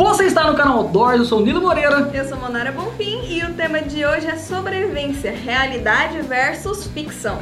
Você está no canal Outdoors, eu sou o Nilo Moreira. Eu sou Monara Bonfim e o tema de hoje é sobrevivência, realidade versus ficção.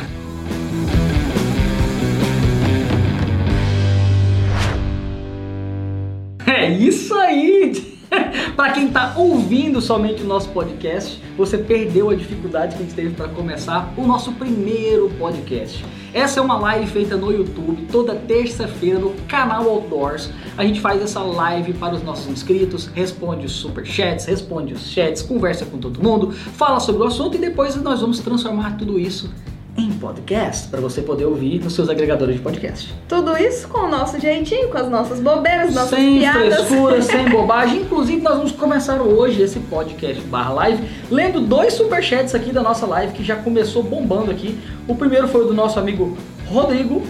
É isso aí! para quem está ouvindo somente o nosso podcast, você perdeu a dificuldade que a gente teve para começar o nosso primeiro podcast. Essa é uma live feita no YouTube toda terça-feira no canal Outdoors. A gente faz essa live para os nossos inscritos, responde os superchats, responde os chats, conversa com todo mundo, fala sobre o assunto e depois nós vamos transformar tudo isso em podcast para você poder ouvir nos seus agregadores de podcast. Tudo isso com o nosso jeitinho, com as nossas bobeiras, nossas sem piadas. Sem frescura, sem bobagem. Inclusive, nós vamos começar hoje esse podcast barra live lendo dois superchats aqui da nossa live que já começou bombando aqui. O primeiro foi o do nosso amigo Rodrigo,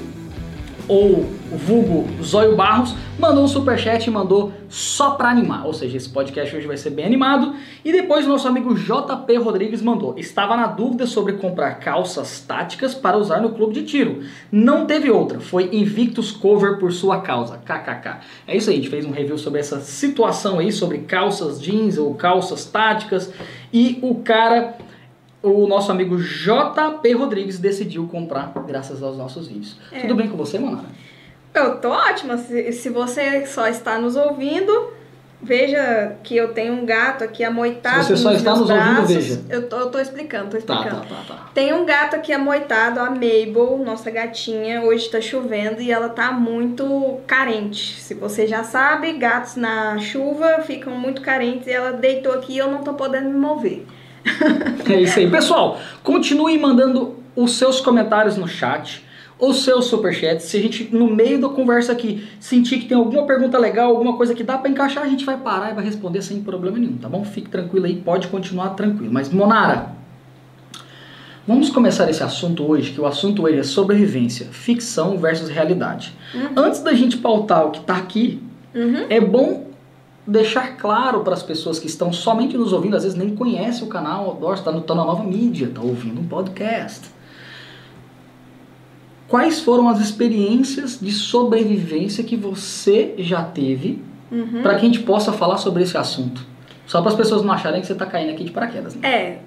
ou vulgo Zóio Barros, mandou um superchat e mandou só pra animar. Ou seja, esse podcast hoje vai ser bem animado. E depois o nosso amigo JP Rodrigues mandou: Estava na dúvida sobre comprar calças táticas para usar no clube de tiro. Não teve outra, foi Invictus Cover por sua causa. KKK. É isso aí, a gente fez um review sobre essa situação aí, sobre calças jeans ou calças táticas. E o cara o nosso amigo JP Rodrigues decidiu comprar graças aos nossos vídeos. É. Tudo bem com você, Monara? Eu tô ótima. Se, se você só está nos ouvindo, veja que eu tenho um gato aqui amoitado. Se você só está nos braços. ouvindo, veja. Eu tô, eu tô explicando, tô explicando. Tá, tá, tá, tá. Tem um gato aqui amoitado, a Mabel, nossa gatinha. Hoje tá chovendo e ela tá muito carente. Se você já sabe, gatos na chuva ficam muito carentes e ela deitou aqui e eu não tô podendo me mover. É isso aí. Pessoal, continue mandando os seus comentários no chat, os seus superchats. Se a gente, no meio da conversa aqui, sentir que tem alguma pergunta legal, alguma coisa que dá para encaixar, a gente vai parar e vai responder sem problema nenhum, tá bom? Fique tranquilo aí, pode continuar tranquilo. Mas, Monara, vamos começar esse assunto hoje, que o assunto hoje é sobrevivência, ficção versus realidade. Uhum. Antes da gente pautar o que tá aqui, uhum. é bom deixar claro para as pessoas que estão somente nos ouvindo, às vezes nem conhecem o canal Outdoors, está tá na nova mídia, está ouvindo um podcast. Quais foram as experiências de sobrevivência que você já teve uhum. para que a gente possa falar sobre esse assunto? Só para as pessoas não acharem que você está caindo aqui de paraquedas. Né? É,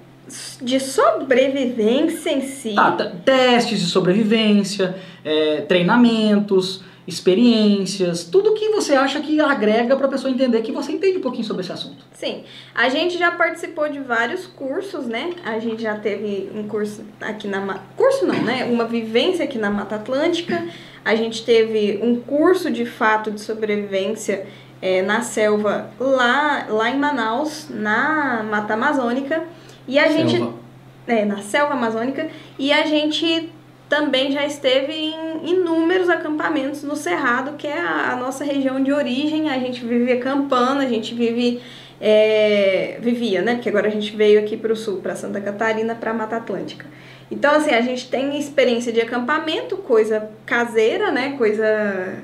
de sobrevivência em si. Tá, testes de sobrevivência, é, treinamentos, experiências, tudo que você acha que agrega para a pessoa entender que você entende um pouquinho sobre esse assunto. Sim, a gente já participou de vários cursos, né? A gente já teve um curso aqui na curso não, né? Uma vivência aqui na Mata Atlântica. A gente teve um curso de fato de sobrevivência é, na selva lá lá em Manaus, na Mata Amazônica. E a selva. gente é, na selva amazônica e a gente também já esteve em inúmeros acampamentos no Cerrado, que é a, a nossa região de origem. A gente vive acampando, a gente vive. É, vivia, né? Porque agora a gente veio aqui para o sul, para Santa Catarina, para Mata Atlântica. Então, assim, a gente tem experiência de acampamento, coisa caseira, né? Coisa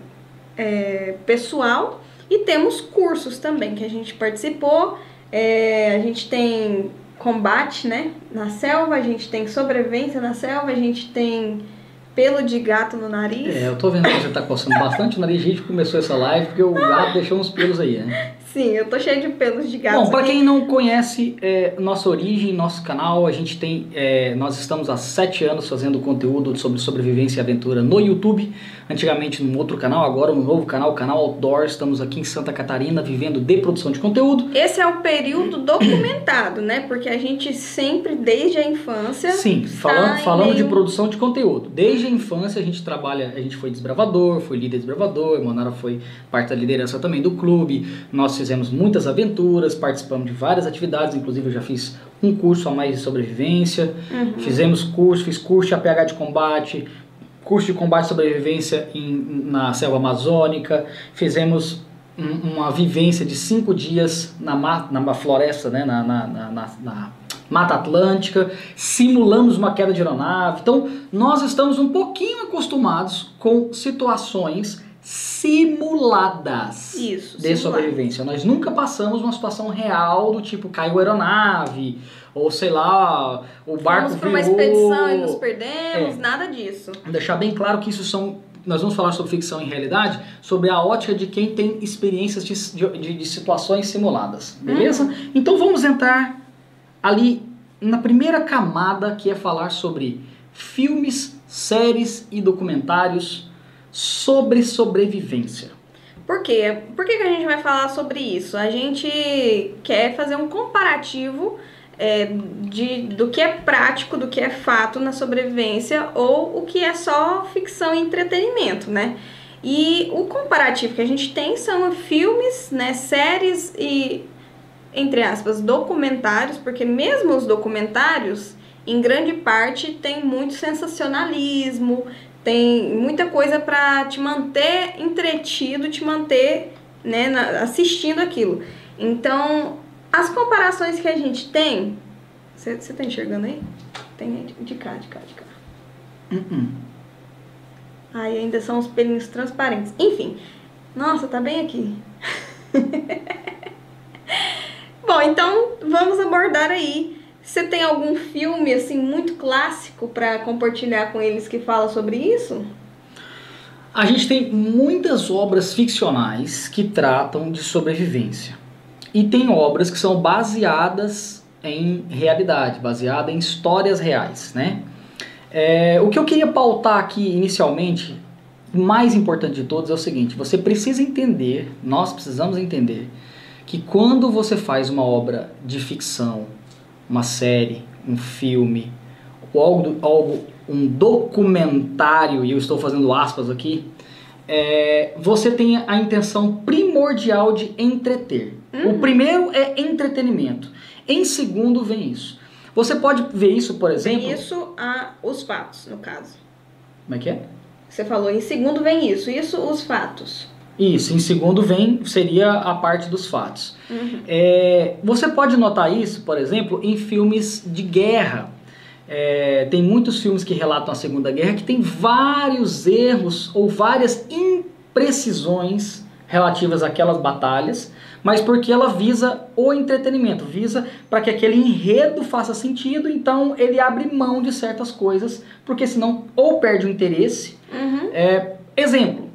é, pessoal. E temos cursos também que a gente participou. É, a gente tem combate, né? Na selva, a gente tem sobrevivência na selva, a gente tem pelo de gato no nariz. É, eu tô vendo que você tá coçando bastante o nariz, a gente começou essa live porque o gato deixou uns pelos aí, né? Sim, eu tô cheio de pelos de gato. Bom, para quem não conhece é, nossa origem, nosso canal, a gente tem, é, nós estamos há sete anos fazendo conteúdo sobre sobrevivência e aventura no YouTube. Antigamente num outro canal, agora no novo canal, o canal Outdoor. Estamos aqui em Santa Catarina vivendo de produção de conteúdo. Esse é o período documentado, né? Porque a gente sempre, desde a infância. Sim, falando, falando meio... de produção de conteúdo. Desde a infância a gente trabalha, a gente foi desbravador, foi líder desbravador, Monara foi parte da liderança também do clube. Nós fizemos muitas aventuras, participamos de várias atividades, inclusive eu já fiz um curso a mais de sobrevivência, uhum. fizemos curso, fiz curso de APH de combate, curso de combate e sobrevivência em, na selva amazônica, fizemos um, uma vivência de cinco dias na, na floresta, né, na, na, na, na Mata Atlântica, simulamos uma queda de aeronave. Então, nós estamos um pouquinho acostumados com situações simuladas Isso, de sobrevivência. Nós nunca passamos uma situação real do tipo caiu a aeronave, ou sei lá, o barco Fomos virou... uma expedição e nos perdemos, é. nada disso. Deixar bem claro que isso são nós vamos falar sobre ficção e realidade, sobre a ótica de quem tem experiências de, de, de situações simuladas, beleza? Uhum. Então vamos entrar ali na primeira camada que é falar sobre filmes, séries e documentários sobre sobrevivência. Por quê? Por que, que a gente vai falar sobre isso? A gente quer fazer um comparativo é, de, do que é prático, do que é fato na sobrevivência ou o que é só ficção e entretenimento, né? E o comparativo que a gente tem são filmes, né, séries e, entre aspas, documentários, porque mesmo os documentários, em grande parte, tem muito sensacionalismo, tem muita coisa para te manter entretido, te manter né, assistindo aquilo. Então, as comparações que a gente tem. Você tá enxergando aí? Tem de cá, de cá, de cá. Uh -uh. Aí ainda são os pelinhos transparentes. Enfim. Nossa, tá bem aqui. Bom, então vamos abordar aí você tem algum filme assim muito clássico para compartilhar com eles que fala sobre isso? A gente tem muitas obras ficcionais que tratam de sobrevivência. E tem obras que são baseadas em realidade, baseadas em histórias reais, né? É, o que eu queria pautar aqui inicialmente, mais importante de todos, é o seguinte: você precisa entender, nós precisamos entender, que quando você faz uma obra de ficção uma série, um filme, ou algo, algo um documentário, e eu estou fazendo aspas aqui, é, você tem a intenção primordial de entreter. Uhum. O primeiro é entretenimento. Em segundo vem isso. Você pode ver isso, por exemplo. Vem isso a os fatos, no caso. Como é que é? Você falou, em segundo vem isso. Isso, os fatos. Isso, em segundo vem, seria a parte dos fatos. Uhum. É, você pode notar isso, por exemplo, em filmes de guerra. É, tem muitos filmes que relatam a Segunda Guerra que tem vários erros ou várias imprecisões relativas àquelas batalhas, mas porque ela visa o entretenimento, visa para que aquele enredo faça sentido, então ele abre mão de certas coisas, porque senão ou perde o interesse. Uhum. É, exemplo,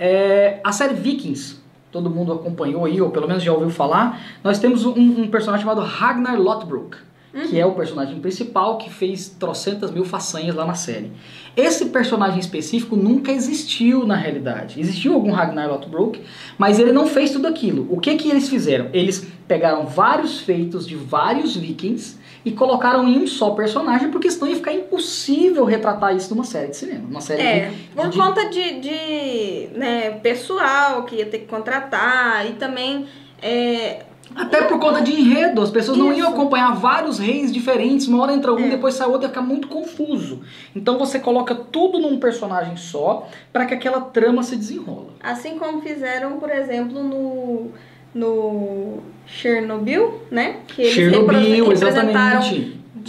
é, a série Vikings, todo mundo acompanhou aí, ou pelo menos já ouviu falar, nós temos um, um personagem chamado Ragnar Lothbrok, uhum. que é o personagem principal que fez trocentas mil façanhas lá na série. Esse personagem específico nunca existiu na realidade. Existiu algum Ragnar Lothbrok, mas ele não fez tudo aquilo. O que que eles fizeram? Eles pegaram vários feitos de vários vikings e colocaram em um só personagem, porque senão ia ficar impossível retratar isso numa série de cinema. Uma série é, de, por de, conta de, de né, pessoal que ia ter que contratar e também. É, até por conta de enredo, as pessoas Isso. não iam acompanhar vários reis diferentes, uma hora entra um, é. depois sai outro, ia ficar muito confuso. Então você coloca tudo num personagem só para que aquela trama se desenrola. Assim como fizeram, por exemplo, no no Chernobyl, né? Que eles Chernobyl, representaram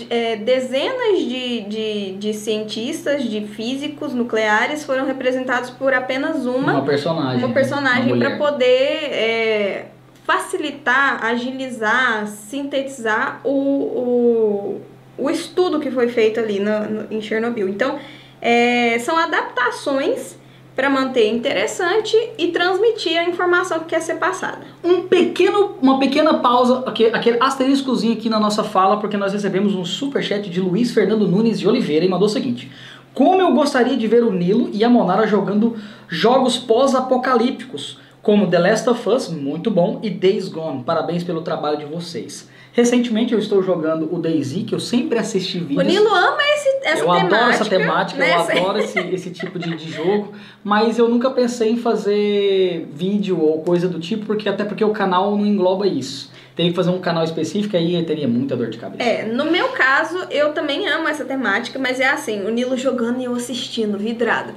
é, dezenas de, de, de, cientistas, de físicos nucleares foram representados por apenas uma, uma personagem, uma personagem para poder é, facilitar, agilizar, sintetizar o, o, o estudo que foi feito ali no, no em Chernobyl. Então, é, são adaptações para manter interessante e transmitir a informação que quer ser passada. Um pequeno, uma pequena pausa, aquele, aquele asteriscozinho aqui na nossa fala, porque nós recebemos um super chat de Luiz Fernando Nunes de Oliveira e mandou o seguinte: Como eu gostaria de ver o Nilo e a Monara jogando jogos pós-apocalípticos, como The Last of Us, muito bom, e Days Gone. Parabéns pelo trabalho de vocês. Recentemente eu estou jogando o DayZ, que eu sempre assisti vídeos. O Nilo ama esse, essa eu temática. Eu adoro essa temática, né? eu adoro esse, esse tipo de, de jogo, mas eu nunca pensei em fazer vídeo ou coisa do tipo, porque até porque o canal não engloba isso. Teria que fazer um canal específico aí teria muita dor de cabeça. É, no meu caso, eu também amo essa temática, mas é assim, o Nilo jogando e eu assistindo, vidrada.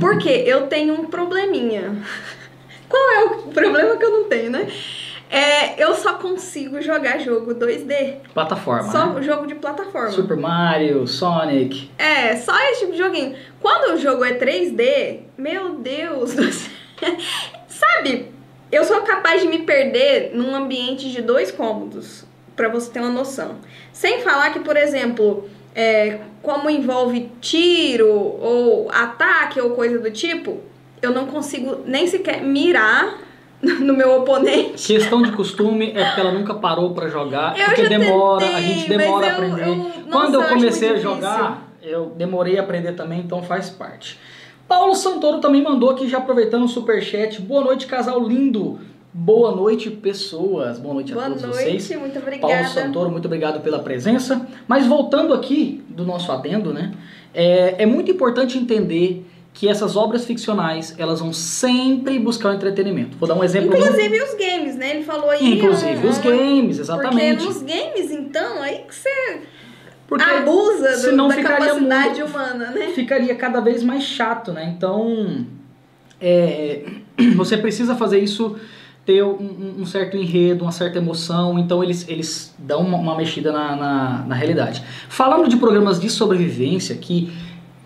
Porque eu tenho um probleminha. Qual é o problema que eu não tenho, né? É, eu só consigo jogar jogo 2D. Plataforma. Só né? jogo de plataforma. Super Mario, Sonic. É, só esse tipo de joguinho. Quando o jogo é 3D, meu Deus do céu. Sabe, eu sou capaz de me perder num ambiente de dois cômodos, para você ter uma noção. Sem falar que, por exemplo, é, como envolve tiro ou ataque ou coisa do tipo, eu não consigo nem sequer mirar no meu oponente. Questão de costume é porque ela nunca parou pra jogar, Eu porque demora, a tentei, gente demora a aprender. eu- Quando eu comecei a jogar, eu demorei a aprender também, então faz parte. Paulo Santoro também mandou aqui, já aproveitando o superchat. Boa noite, casal lindo. Boa noite, pessoas. Boa noite Boa a todos noite, vocês. muito Paulo obrigada. Santoro, muito obrigado pela presença. Mas voltando aqui do nosso adendo, né? É, é muito importante entender que essas obras ficcionais, elas vão sempre buscar o entretenimento. Vou dar um exemplo. muito- Inclusive os games, né? Ele falou aí. Inclusive um- os games, exatamente. Porque nos games, então, aí que você Porque abusa do- senão da ficaria capacidade muito- humana, né? ficaria cada vez mais chato, né? Então, é, você precisa fazer isso ter um, um- um certo enredo, uma certa emoção, então eles, eles dão uma, uma mexida na, na, na realidade. Falando de programas de sobrevivência que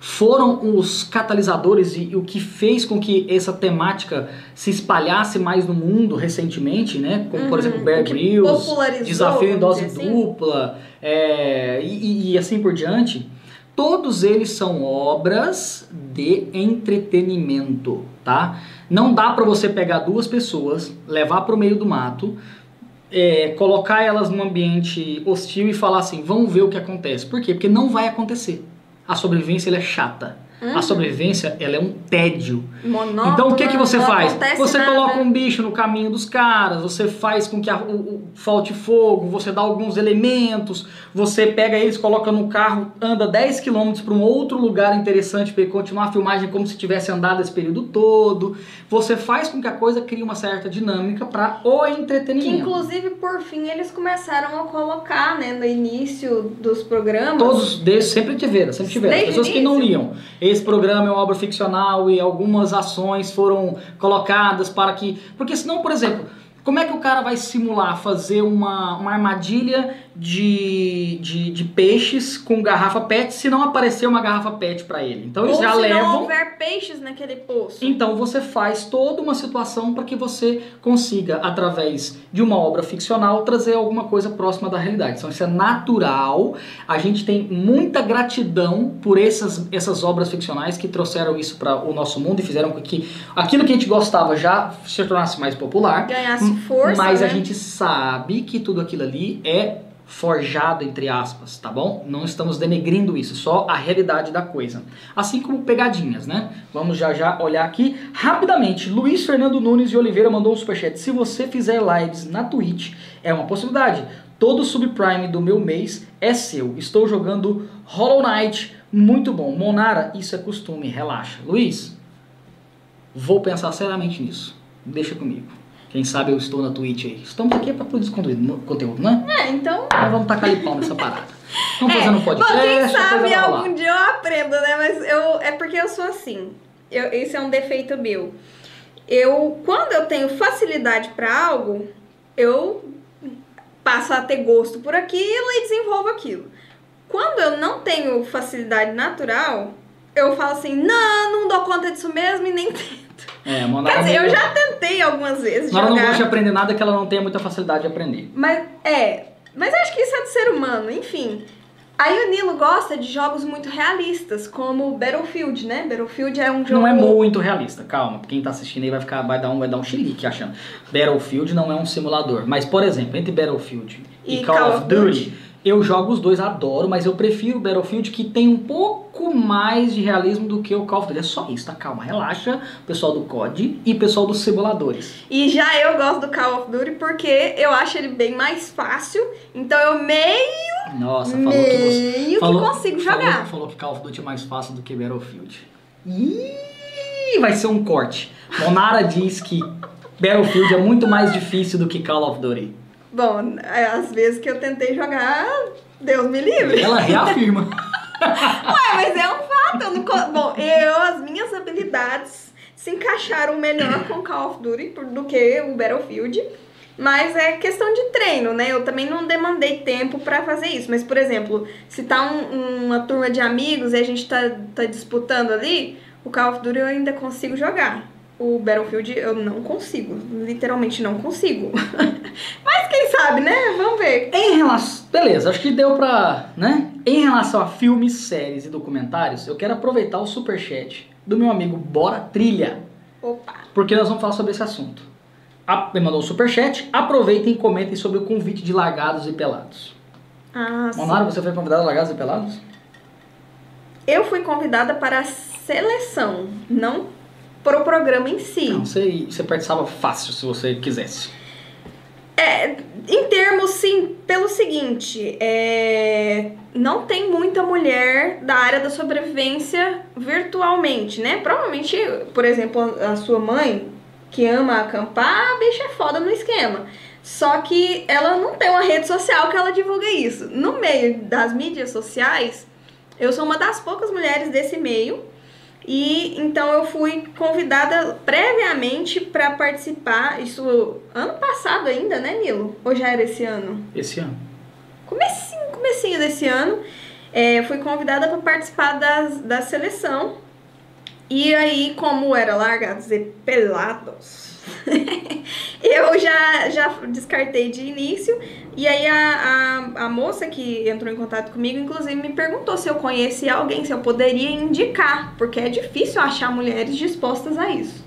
foram os catalisadores e, o que fez com que essa temática se espalhasse mais no mundo recentemente, né? Como, por Uhum, exemplo, Bear o Grylls, Desafio em Dose assim. Dupla, é, e, e assim por diante. Todos eles são obras de entretenimento, tá? Não dá pra você pegar duas pessoas, levar pro meio do mato, é, colocar elas num ambiente hostil e falar assim, vamos ver o que acontece. Por quê? Porque não vai acontecer. A sobrevivência é chata. Uhum. A sobrevivência ela é um tédio. Monótono, Então o que, que você faz? Você nada. coloca um bicho no caminho dos caras, você faz com que a- o, o- falte fogo, você dá alguns elementos, você pega eles, coloca no carro, anda 10 km para um outro lugar interessante para continuar a filmagem como se tivesse andado esse período todo. Você faz com que a coisa crie uma certa dinâmica para o Que entretenimento. inclusive, por fim, eles começaram a colocar, né, no início dos programas. Todos desses sempre tiveram, sempre tiveram. As Desde pessoas o que não início. liam. Esse programa é uma obra ficcional e algumas ações foram colocadas para que. Porque senão, por exemplo, como é que o cara vai simular fazer uma, uma armadilha de, de, de peixes com garrafa PET se não aparecer uma garrafa PET para ele? Então eles Ou já se levam. não houver peixes naquele poço. Então você faz toda uma situação para que você consiga, através de uma obra ficcional, trazer alguma coisa próxima da realidade. Então isso é natural. A gente tem muita gratidão por essas, essas obras ficcionais que trouxeram isso para o nosso mundo e fizeram com que aquilo que a gente gostava já se tornasse mais popular. Ganhasse força, Mas né? a gente sabe que tudo aquilo ali é forjado entre aspas, tá bom? Não estamos denegrindo isso, só a realidade da coisa. Assim como pegadinhas, né? Vamos já já olhar aqui rapidamente. Luiz Fernando Nunes de Oliveira mandou um superchat. Se você fizer lives na Twitch, é uma possibilidade. Todo subprime do meu mês é seu. Estou jogando Hollow Knight, muito bom. Monara, isso é costume, relaxa. Luiz, vou pensar seriamente nisso. Deixa comigo. Quem sabe eu estou na Twitch aí. Estamos aqui para produzir conteúdo, conteúdo, né? É, então. Então vamos tacar ali pau nessa parada. Estamos fazendo um Bom, podcast. quem a coisa sabe algum dia eu aprendo, né? Mas eu é porque eu sou assim. Eu, esse é um defeito meu. Eu, quando eu tenho facilidade pra algo, eu passo a ter gosto por aquilo e desenvolvo aquilo. Quando eu não tenho facilidade natural, eu falo assim, não, não dou conta disso mesmo e nem tento. É, Monara Quer dizer, eu não- já tentei algumas vezes Monara não jogar. gosta de aprender nada que ela não tenha muita facilidade de aprender. Mas é, mas acho que isso é do ser humano, enfim. Aí o Nilo gosta de jogos muito realistas, como Battlefield, né? Battlefield é um jogo. Não é muito realista, calma. Quem tá assistindo aí vai ficar, vai dar um, vai dar um chilique achando. Battlefield não é um simulador. Mas, por exemplo, entre Battlefield e, Call, of Duty, eu jogo os dois, adoro, mas eu prefiro o Battlefield que tem um pouco mais de realismo do que o Call of Duty. É só isso, tá? Calma, relaxa. Pessoal do COD e pessoal dos simuladores. E já eu gosto do Call of Duty porque eu acho ele bem mais fácil. Então eu meio, Nossa, falou que você. meio falou- que consigo Falou, jogar. falou que Call of Duty é mais fácil do que Battlefield. Ih, vai ser um corte. Monara diz que Battlefield é muito mais difícil do que Call of Duty. Bom, é, às vezes que eu tentei jogar, Deus me livre. Ela reafirma. Ué, mas é um fato. Eu não Bom, eu, as minhas habilidades se encaixaram melhor com Call of Duty do que o Battlefield. Mas é questão de treino, né? Eu também não demandei tempo pra fazer isso. Mas, por exemplo, se tá um- uma turma de amigos e a gente tá, tá disputando ali, o Call of Duty eu ainda consigo jogar. O Battlefield eu não consigo. Literalmente não consigo. Mas quem sabe, né? Vamos ver. Em relação. Beleza, acho que deu pra. né? Em relação a filmes, séries e documentários, eu quero aproveitar o superchat do meu amigo Bora Trilha. Opa! porque nós vamos falar sobre esse assunto. Me mandou o superchat, aproveitem e comentem sobre o convite de largados e pelados. Ah, sim. Monara, você foi convidado a largados e pelados? Eu fui convidada para a seleção, não para o programa em si. Não, você, você participava fácil se você quisesse. É, em termos, sim, pelo seguinte, é, não tem muita mulher da área da sobrevivência virtualmente, né? Provavelmente, por exemplo, a sua mãe, que ama acampar, a bicha é foda no esquema. Só que ela não tem uma rede social que ela divulga isso. No meio das mídias sociais, eu sou uma das poucas mulheres desse meio e então eu fui convidada previamente para participar, isso ano passado ainda, né, Nilo? Ou já era esse ano? Esse ano. Comecinho, comecinho desse ano, é, fui convidada para participar das, da seleção. E aí, como era largados e pelados, eu já, já descartei de início. E aí a, a, a moça que entrou em contato comigo, inclusive, me perguntou se eu conhecia alguém, se eu poderia indicar, porque é difícil achar mulheres dispostas a isso.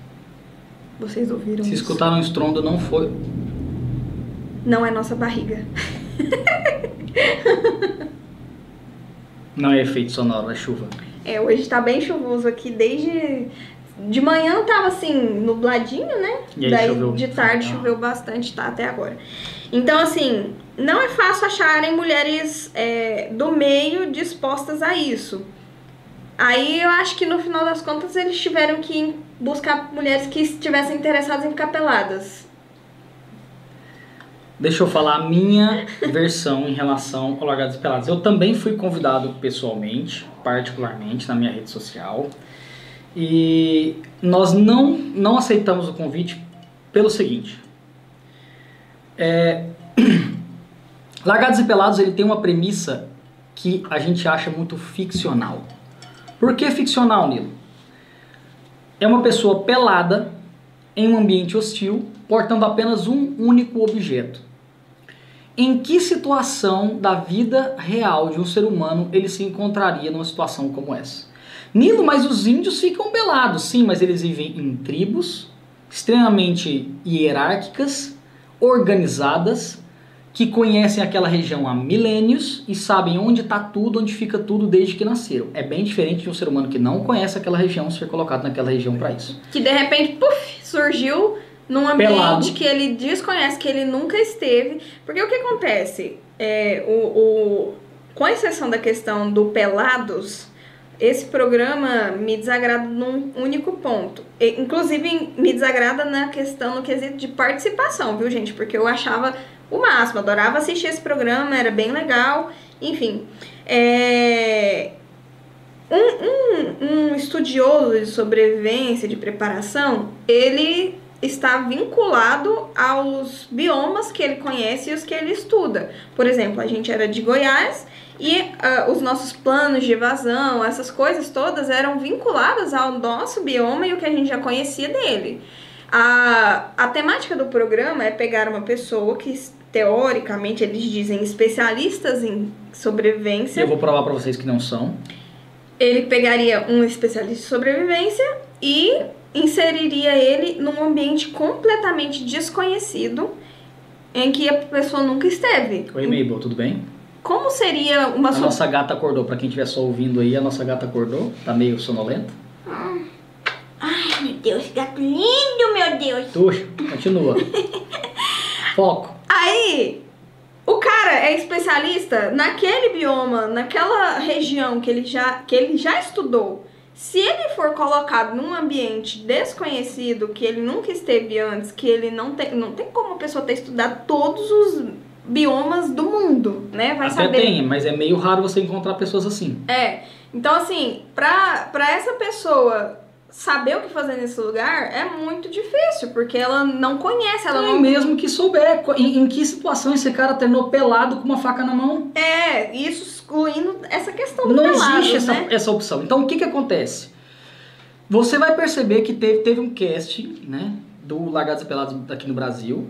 Vocês ouviram Se isso? escutaram um estrondo, não foi. Não é nossa barriga. Não é efeito sonoro, é chuva. É, hoje tá bem chuvoso aqui desde. De manhã tava assim, nubladinho, né? E aí Daí choveu. de tarde choveu bastante, tá até agora. Então, assim, não é fácil acharem mulheres é, do meio dispostas a isso. Aí eu acho que no final das contas eles tiveram que buscar mulheres que estivessem interessadas em ficar peladas. Deixa eu falar a minha versão em relação ao Largados e Pelados. Eu também fui convidado pessoalmente, particularmente na minha rede social. E nós não, não aceitamos o convite pelo seguinte. É, Largados e Pelados ele tem uma premissa que a gente acha muito ficcional. Por que ficcional, Nilo? É uma pessoa pelada em um ambiente hostil, portando apenas um único objeto. Em que situação da vida real de um ser humano ele se encontraria numa situação como essa? Nilo, mas os índios ficam pelados, sim, mas eles vivem em tribos extremamente hierárquicas, organizadas, que conhecem aquela região há milênios e sabem onde está tudo, onde fica tudo desde que nasceram. É bem diferente de um ser humano que não conhece aquela região ser colocado naquela região para isso. Que de repente, puf, surgiu num ambiente Pelado. que ele desconhece, que ele nunca esteve. Porque o que acontece? É, o, o, com exceção da questão do pelados, esse programa me desagrada num único ponto. E, inclusive, me desagrada na questão, no quesito de participação, viu, gente? Porque eu achava o máximo, adorava assistir esse programa, era bem legal. Enfim, é, um, um, um estudioso de sobrevivência, de preparação, ele está vinculado aos biomas que ele conhece e os que ele estuda. Por exemplo, a gente era de Goiás e ah, os nossos planos de evasão, essas coisas todas eram vinculadas ao nosso bioma e o que a gente já conhecia dele. A, a temática do programa é pegar uma pessoa que, teoricamente, eles dizem especialistas em E sobrevivência. eu vou provar para vocês que não são. Ele pegaria um especialista em sobrevivência e inseriria ele num ambiente completamente desconhecido em que a pessoa nunca esteve. Oi, Mabel, tudo bem? Como seria uma A so- nossa gata acordou. Para quem estiver só ouvindo aí, a nossa gata acordou. Tá meio sonolenta. Ai, meu Deus, gato lindo, meu Deus. Tuxa, continua. Foco. Aí, o cara é especialista naquele bioma, naquela região que ele já, que ele já estudou. Se ele for colocado num ambiente desconhecido, que ele nunca esteve antes, que ele não tem, não tem como a pessoa ter estudado todos os biomas do mundo, né? Vai Até saber. tem, mas é meio raro você encontrar pessoas assim. É. Então, assim, pra, pra essa pessoa saber o que fazer nesse lugar é muito difícil, porque ela não conhece, ela Ela não mesmo que souber em, em que situação esse cara terminou pelado com uma faca na mão. É, isso excluindo essa questão do Não pelado, existe essa, né? essa opção. Então o que, que acontece? Você vai perceber que teve, teve um casting, né? Do Largados e Pelados aqui no Brasil.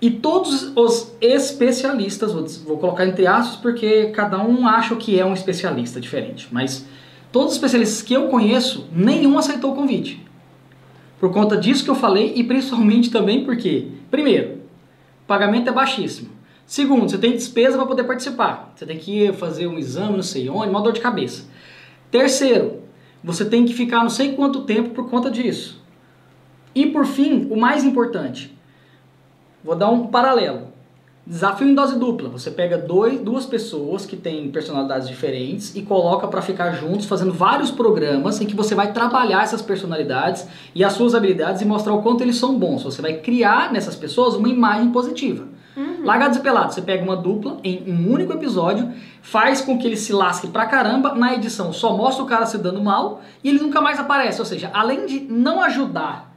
E todos os especialistas, vou, colocar entre aspas, porque cada um acha que é um especialista diferente. Mas todos os especialistas que eu conheço, nenhum aceitou o convite. Por conta disso que eu falei e principalmente também porque, primeiro, pagamento é baixíssimo. Segundo, você tem despesa para poder participar. Você tem que ir fazer um exame, não sei onde, uma dor de cabeça. Terceiro, você tem que ficar não sei quanto tempo por conta disso. E por fim, o mais importante, vou dar um paralelo. Desafio em dose dupla. Você pega dois, duas pessoas que têm personalidades diferentes e coloca para ficar juntos fazendo vários programas em que você vai trabalhar essas personalidades e as suas habilidades e mostrar o quanto eles são bons. Você vai criar nessas pessoas uma imagem positiva. Uhum. Largados e Pelados, você pega uma dupla em um único episódio, faz com que ele se lasque pra caramba, na edição só mostra o cara se dando mal e ele nunca mais aparece. Ou seja, além de não ajudar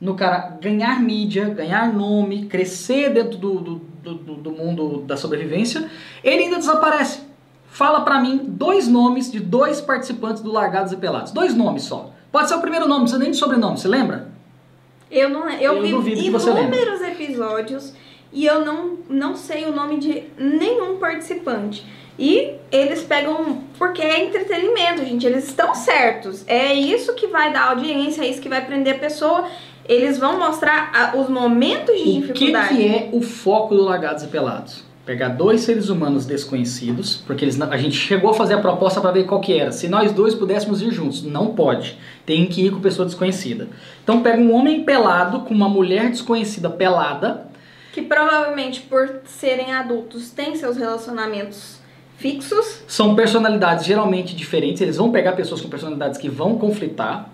no cara ganhar mídia, ganhar nome, crescer dentro do, do, do, do mundo da sobrevivência, ele ainda desaparece. Fala para mim dois nomes de dois participantes do Largados e Pelados. Dois nomes só. Pode ser o primeiro nome, não precisa nem de sobrenome, você lembra? Eu não eu, eu vi inúmeros episódios e eu não, não sei o nome de nenhum participante. E eles pegam. Porque é entretenimento, gente. Eles estão certos. É isso que vai dar audiência, é isso que vai prender a pessoa eles vão mostrar a, os momentos de o dificuldade. O que, que é o foco do Lagados e Pelados? Pegar dois seres humanos desconhecidos, porque eles, a gente chegou a fazer a proposta para ver qual que era. Se nós dois pudéssemos ir juntos, não pode. Tem que ir com pessoa desconhecida. Então pega um homem pelado com uma mulher desconhecida pelada. Que provavelmente, por serem adultos, têm seus relacionamentos fixos. São personalidades geralmente diferentes. Eles vão pegar pessoas com personalidades que vão conflitar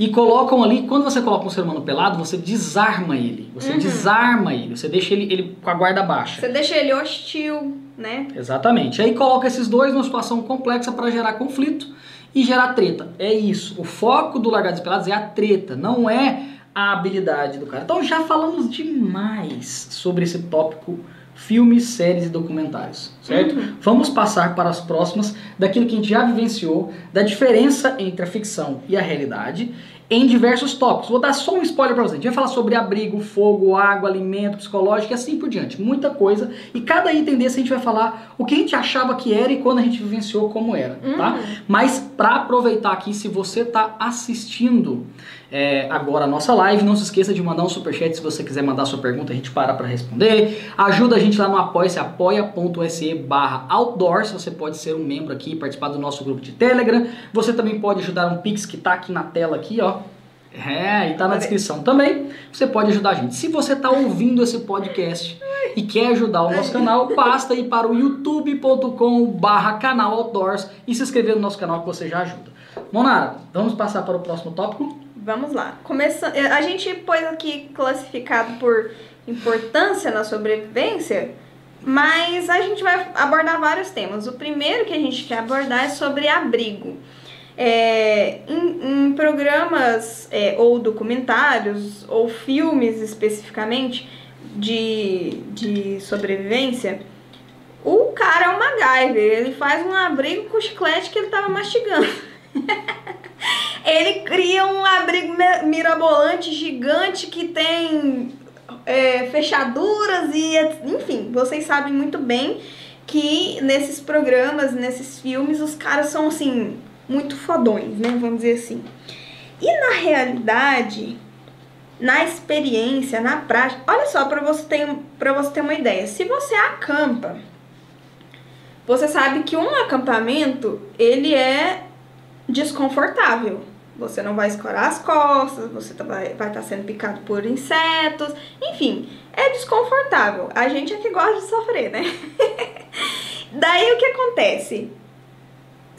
e colocam ali, quando você coloca um ser humano pelado, você desarma ele. Você uhum. desarma ele, você deixa ele, ele com a guarda baixa. Você deixa ele hostil, né? Exatamente. Aí coloca esses dois numa situação complexa para gerar conflito e gerar treta. É isso. O foco do Largados Pelados é a treta, não é a habilidade do cara. Então já falamos demais sobre esse tópico filmes, séries e documentários, certo? Uhum. Vamos passar para as próximas daquilo que a gente já vivenciou, da diferença entre a ficção e a realidade em diversos tópicos. Vou dar só um spoiler para vocês. A gente vai falar sobre abrigo, fogo, água, alimento, psicológico e assim por diante. Muita coisa. E cada item desse a gente vai falar o que a gente achava que era e quando a gente vivenciou como era, tá? uhum. tá? Mas para aproveitar aqui, se você está assistindo é, agora a nossa live. Não se esqueça de mandar um superchat se você quiser mandar sua pergunta, a gente para para responder. Ajuda a gente lá no apoia-se, apoia.se barra outdoors. Você pode ser um membro aqui, participar do nosso grupo de Telegram. Você também pode ajudar um Pix que está aqui na tela aqui, ó. É, e tá na descrição também. Você pode ajudar a gente. Se você está ouvindo esse podcast e quer ajudar o nosso canal, basta ir para o youtube.com/barra canal Outdoors e se inscrever no nosso canal que você já ajuda. Monara, vamos passar para o próximo tópico? Vamos lá. Começa... A gente pôs aqui classificado por importância na sobrevivência, mas a gente vai abordar vários temas. O primeiro que a gente quer abordar é sobre abrigo. É, em, em, programas é, ou documentários ou filmes especificamente de, de sobrevivência, o cara é um MacGyver, ele faz um abrigo com chiclete que ele estava mastigando. Ele cria um abrigo mirabolante gigante que tem é, fechaduras e enfim, vocês sabem muito bem que nesses programas, nesses filmes, os caras são assim muito fodões, né? Vamos dizer assim. E na realidade, na experiência, na prática, olha só para você ter para você ter uma ideia. Se você acampa, você sabe que um acampamento ele é desconfortável. Você não vai escorar as costas, você tá, vai estar tá sendo picado por insetos, enfim, é desconfortável. A gente é que gosta de sofrer, né? Daí o que acontece?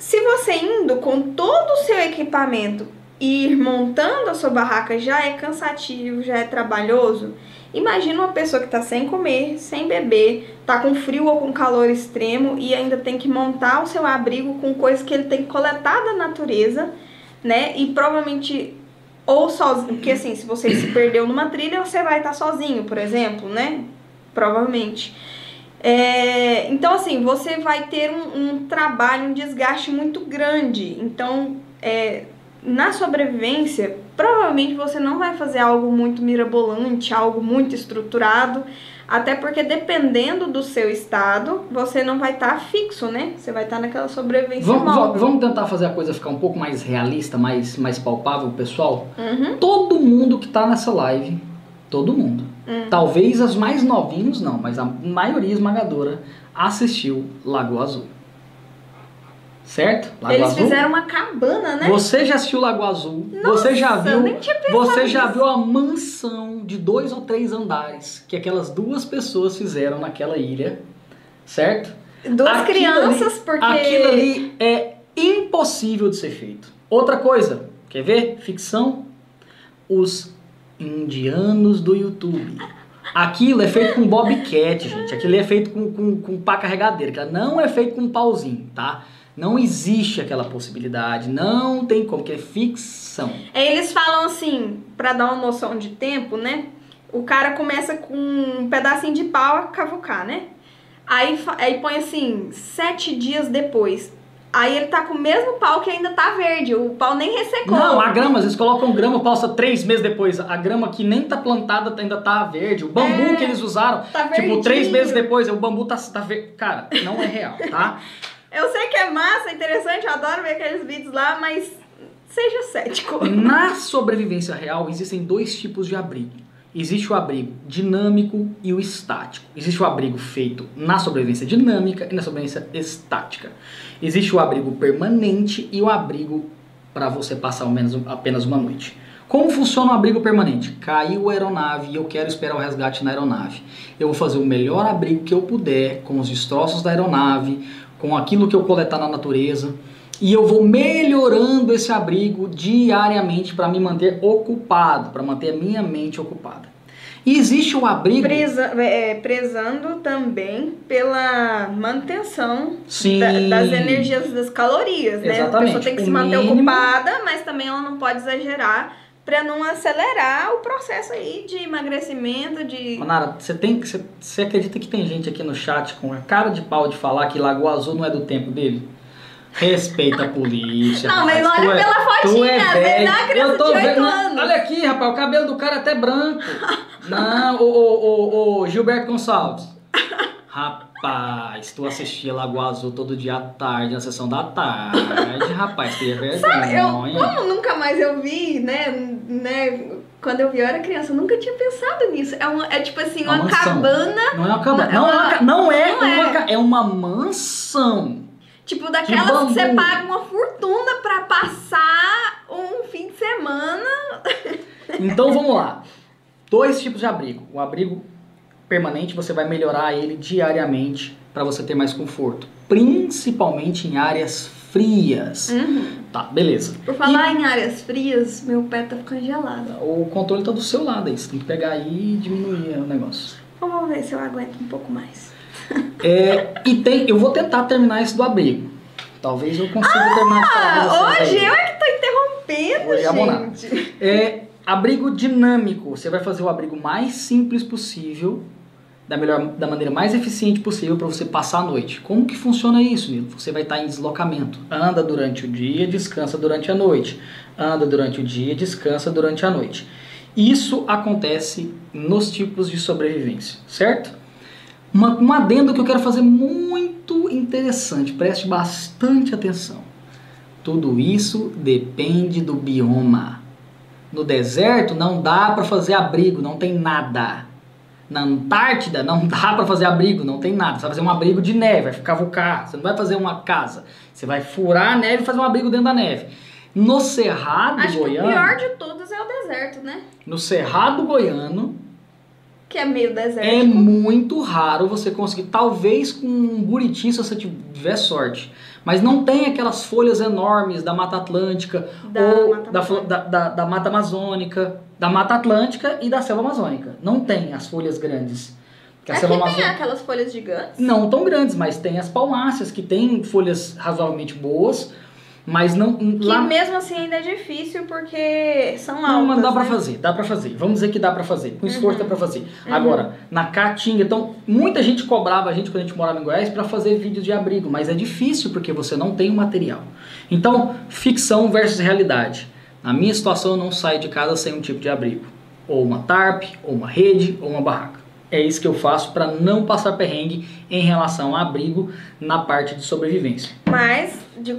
Se você indo com todo o seu equipamento e ir montando a sua barraca já é cansativo, já é trabalhoso, Imagina uma pessoa que está sem comer, sem beber, está com frio ou com calor extremo e ainda tem que montar o seu abrigo com coisas que ele tem que coletar da natureza, né? E provavelmente ou sozinho, porque assim, se você se perdeu numa trilha, você vai estar sozinho, por exemplo, né? Provavelmente. É, então, assim, você vai ter um, um trabalho, um desgaste muito grande. Então, é, na sobrevivência, provavelmente você não vai fazer algo muito mirabolante, algo muito estruturado. Até porque dependendo do seu estado, você não vai estar fixo, né? Você vai estar naquela sobrevivência Vamos, móvel. vamos- tentar fazer a coisa ficar um pouco mais realista, mais, mais palpável, pessoal? Uhum. Todo mundo que tá nessa live, todo mundo, Hum. talvez as mais novinhos não, mas a maioria esmagadora assistiu Lagoa Azul. Certo? Lagoa Eles Azul? fizeram uma cabana, né? Você já assistiu Lagoa Azul? você já viu? nem tinha Você já nisso. viu a mansão de dois ou três andares que aquelas duas pessoas fizeram naquela ilha, certo? Duas Aquilo crianças, ali- porque. Aquilo ali é impossível de ser feito. Outra coisa, quer ver? Ficção. Os indianos do YouTube. Aquilo é feito com bobcat, gente. Aquilo é feito com, com, com pá carregadeira. Aquilo não é feito com pauzinho, tá? Não existe aquela possibilidade. Não tem como, que é ficção. Eles falam assim, pra dar uma noção de tempo, né? O cara começa com um pedacinho de pau a cavucar, né? Aí, aí põe assim, sete dias depois. Aí ele tá com o mesmo pau que ainda tá verde. O pau nem ressecou. Não, a grama, às vezes colocam grama, passa três meses depois. A grama que nem tá plantada ainda tá verde. O bambu É, que eles usaram, tá tipo, três meses depois, o bambu tá, tá verde. Cara, não é real, tá? Eu sei que é massa, interessante, eu adoro ver aqueles vídeos lá, mas seja cético. Na sobrevivência real, existem dois tipos de abrigo. Existe o abrigo dinâmico e o estático. Existe o abrigo feito na sobrevivência dinâmica e na sobrevivência estática. Existe o abrigo permanente e o abrigo para você passar ao menos apenas uma noite. Como funciona o abrigo permanente? Caiu a aeronave e eu quero esperar o resgate na aeronave. Eu vou fazer o melhor abrigo que eu puder com os destroços da aeronave, com aquilo que eu coletar na natureza, e eu vou melhorando esse abrigo diariamente para me manter ocupado, para manter a minha mente ocupada. E existe o abrigo. Presa- é, prezando também pela manutenção da- das energias das calorias, né? A Exatamente. pessoa tem que O se manter mínimo- ocupada, mas também ela não pode exagerar para não acelerar o processo aí de emagrecimento, de Manara, você tem. Você, você acredita que tem gente aqui no chat com a cara de pau de falar que Lagoa Azul não é do tempo dele? Respeita a polícia. Não, mas olha tu é- pela tu fotinha, é na criança Eu tô de oito vendo- anos. Olha aqui, rapaz, o cabelo do cara é até branco. Não, ô, ô, ô, Gilberto Gonçalves. Rapaz, tu assistia Lagoa Azul todo dia à tarde, na sessão da tarde. Rapaz, que vergonha. Sabe, eu, como nunca mais eu vi, né, né, quando eu vi eu era criança, eu nunca tinha pensado nisso. É, uma, é tipo assim, Uma uma, cabana, Não é uma cabana. Não, Não, é uma não é não é. uma é uma mansão. Tipo daquelas que, você paga uma fortuna pra passar um fim de semana. Então vamos lá. Dois tipos de abrigo. O abrigo permanente, você vai melhorar ele diariamente para você ter mais conforto, principalmente em áreas frias. Tá, beleza. Por falar em áreas frias, meu pé tá ficando gelado. O controle tá do seu lado aí, você tem que pegar aí e diminuir o negócio. Vamos ver se eu aguento um pouco mais. É, e tem, eu vou tentar terminar esse do abrigo. Talvez eu consiga terminar de falar Ah, vocês hoje aí. eu é que tô interrompendo, Hoje gente. É abrigo dinâmico. Você vai fazer o abrigo mais simples possível, da, melhor, da maneira mais eficiente possível para você passar a noite. Como que funciona isso, Nilo? Você vai estar em deslocamento. Anda durante o dia, descansa durante a noite. Anda durante o dia, descansa durante a noite. Isso acontece nos tipos de sobrevivência, certo? Uma, um adendo que eu quero fazer muito interessante, preste bastante atenção. Tudo isso depende do bioma. No deserto não dá para fazer abrigo, não tem nada. Na Antártida não dá para fazer abrigo, não tem nada. Você vai fazer um abrigo de neve, vai ficar vulcar. Você não vai fazer uma casa. Você vai furar a neve e fazer um abrigo dentro da neve. No Cerrado Acho que o Goiano, pior de todos é o deserto, né? no Cerrado Goiano, Que é meio deserto. é muito raro você conseguir, talvez com um buriti se você tiver sorte. Mas não tem aquelas folhas enormes da Mata Atlântica Da ou Mata da, da, da, da Mata Amazônica, da Mata Atlântica e da Selva Amazônica. Não tem as folhas grandes. Porque a Aqui tem aquelas folhas gigantes. não tão grandes, mas tem as palmáceas que tem folhas razoavelmente boas, mas não Que lá mesmo assim ainda é difícil porque são altas, não, mas dá pra né? fazer, dá pra fazer. Vamos dizer que dá pra fazer. Com esforço Uhum. dá pra fazer. Agora, na Caatinga, então, muita gente cobrava a gente quando a gente morava em Goiás pra fazer vídeos de abrigo, mas é difícil porque você não tem o material. Então, ficção versus realidade. Na minha situação, eu não saio de casa sem um tipo de abrigo. Ou uma tarp, ou uma rede, ou uma barraca. É isso que eu faço para não passar perrengue em relação a abrigo na parte de sobrevivência. Mas de-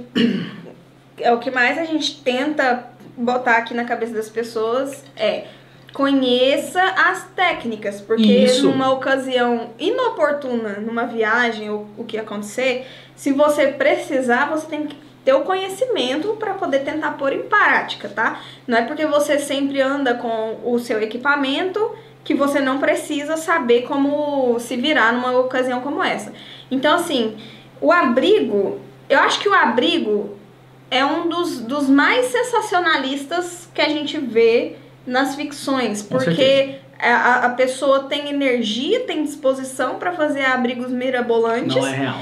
é o que mais a gente tenta botar aqui na cabeça das pessoas é conheça as técnicas, porque Isso. numa ocasião inoportuna, numa viagem ou o que acontecer, se você precisar, você tem que ter o conhecimento para poder tentar pôr em prática, tá? Não é porque você sempre anda com o seu equipamento que você não precisa saber como se virar numa ocasião como essa. Então, assim, o abrigo, eu acho que o abrigo é um dos, dos mais sensacionalistas que a gente vê nas ficções, porque a, a pessoa tem energia, tem disposição para fazer abrigos mirabolantes, Não é real.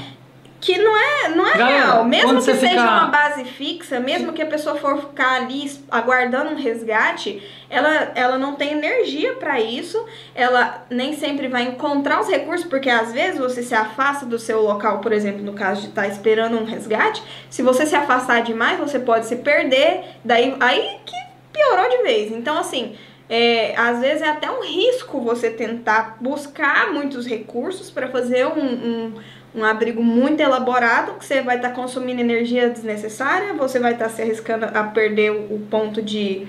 Que não é, não é Galera, real. Mesmo que seja fica- uma base fixa, mesmo que a pessoa for ficar ali aguardando um resgate, ela, ela não tem energia para isso, ela nem sempre vai encontrar os recursos, porque às vezes você se afasta do seu local, por exemplo, no caso de estar esperando um resgate, se você se afastar demais, você pode se perder, daí aí que piorou de vez. Então, assim, é, às vezes é até um risco você tentar buscar muitos recursos para fazer um, um, um abrigo muito elaborado, que você vai estar consumindo energia desnecessária, você vai estar se arriscando a perder o, o ponto de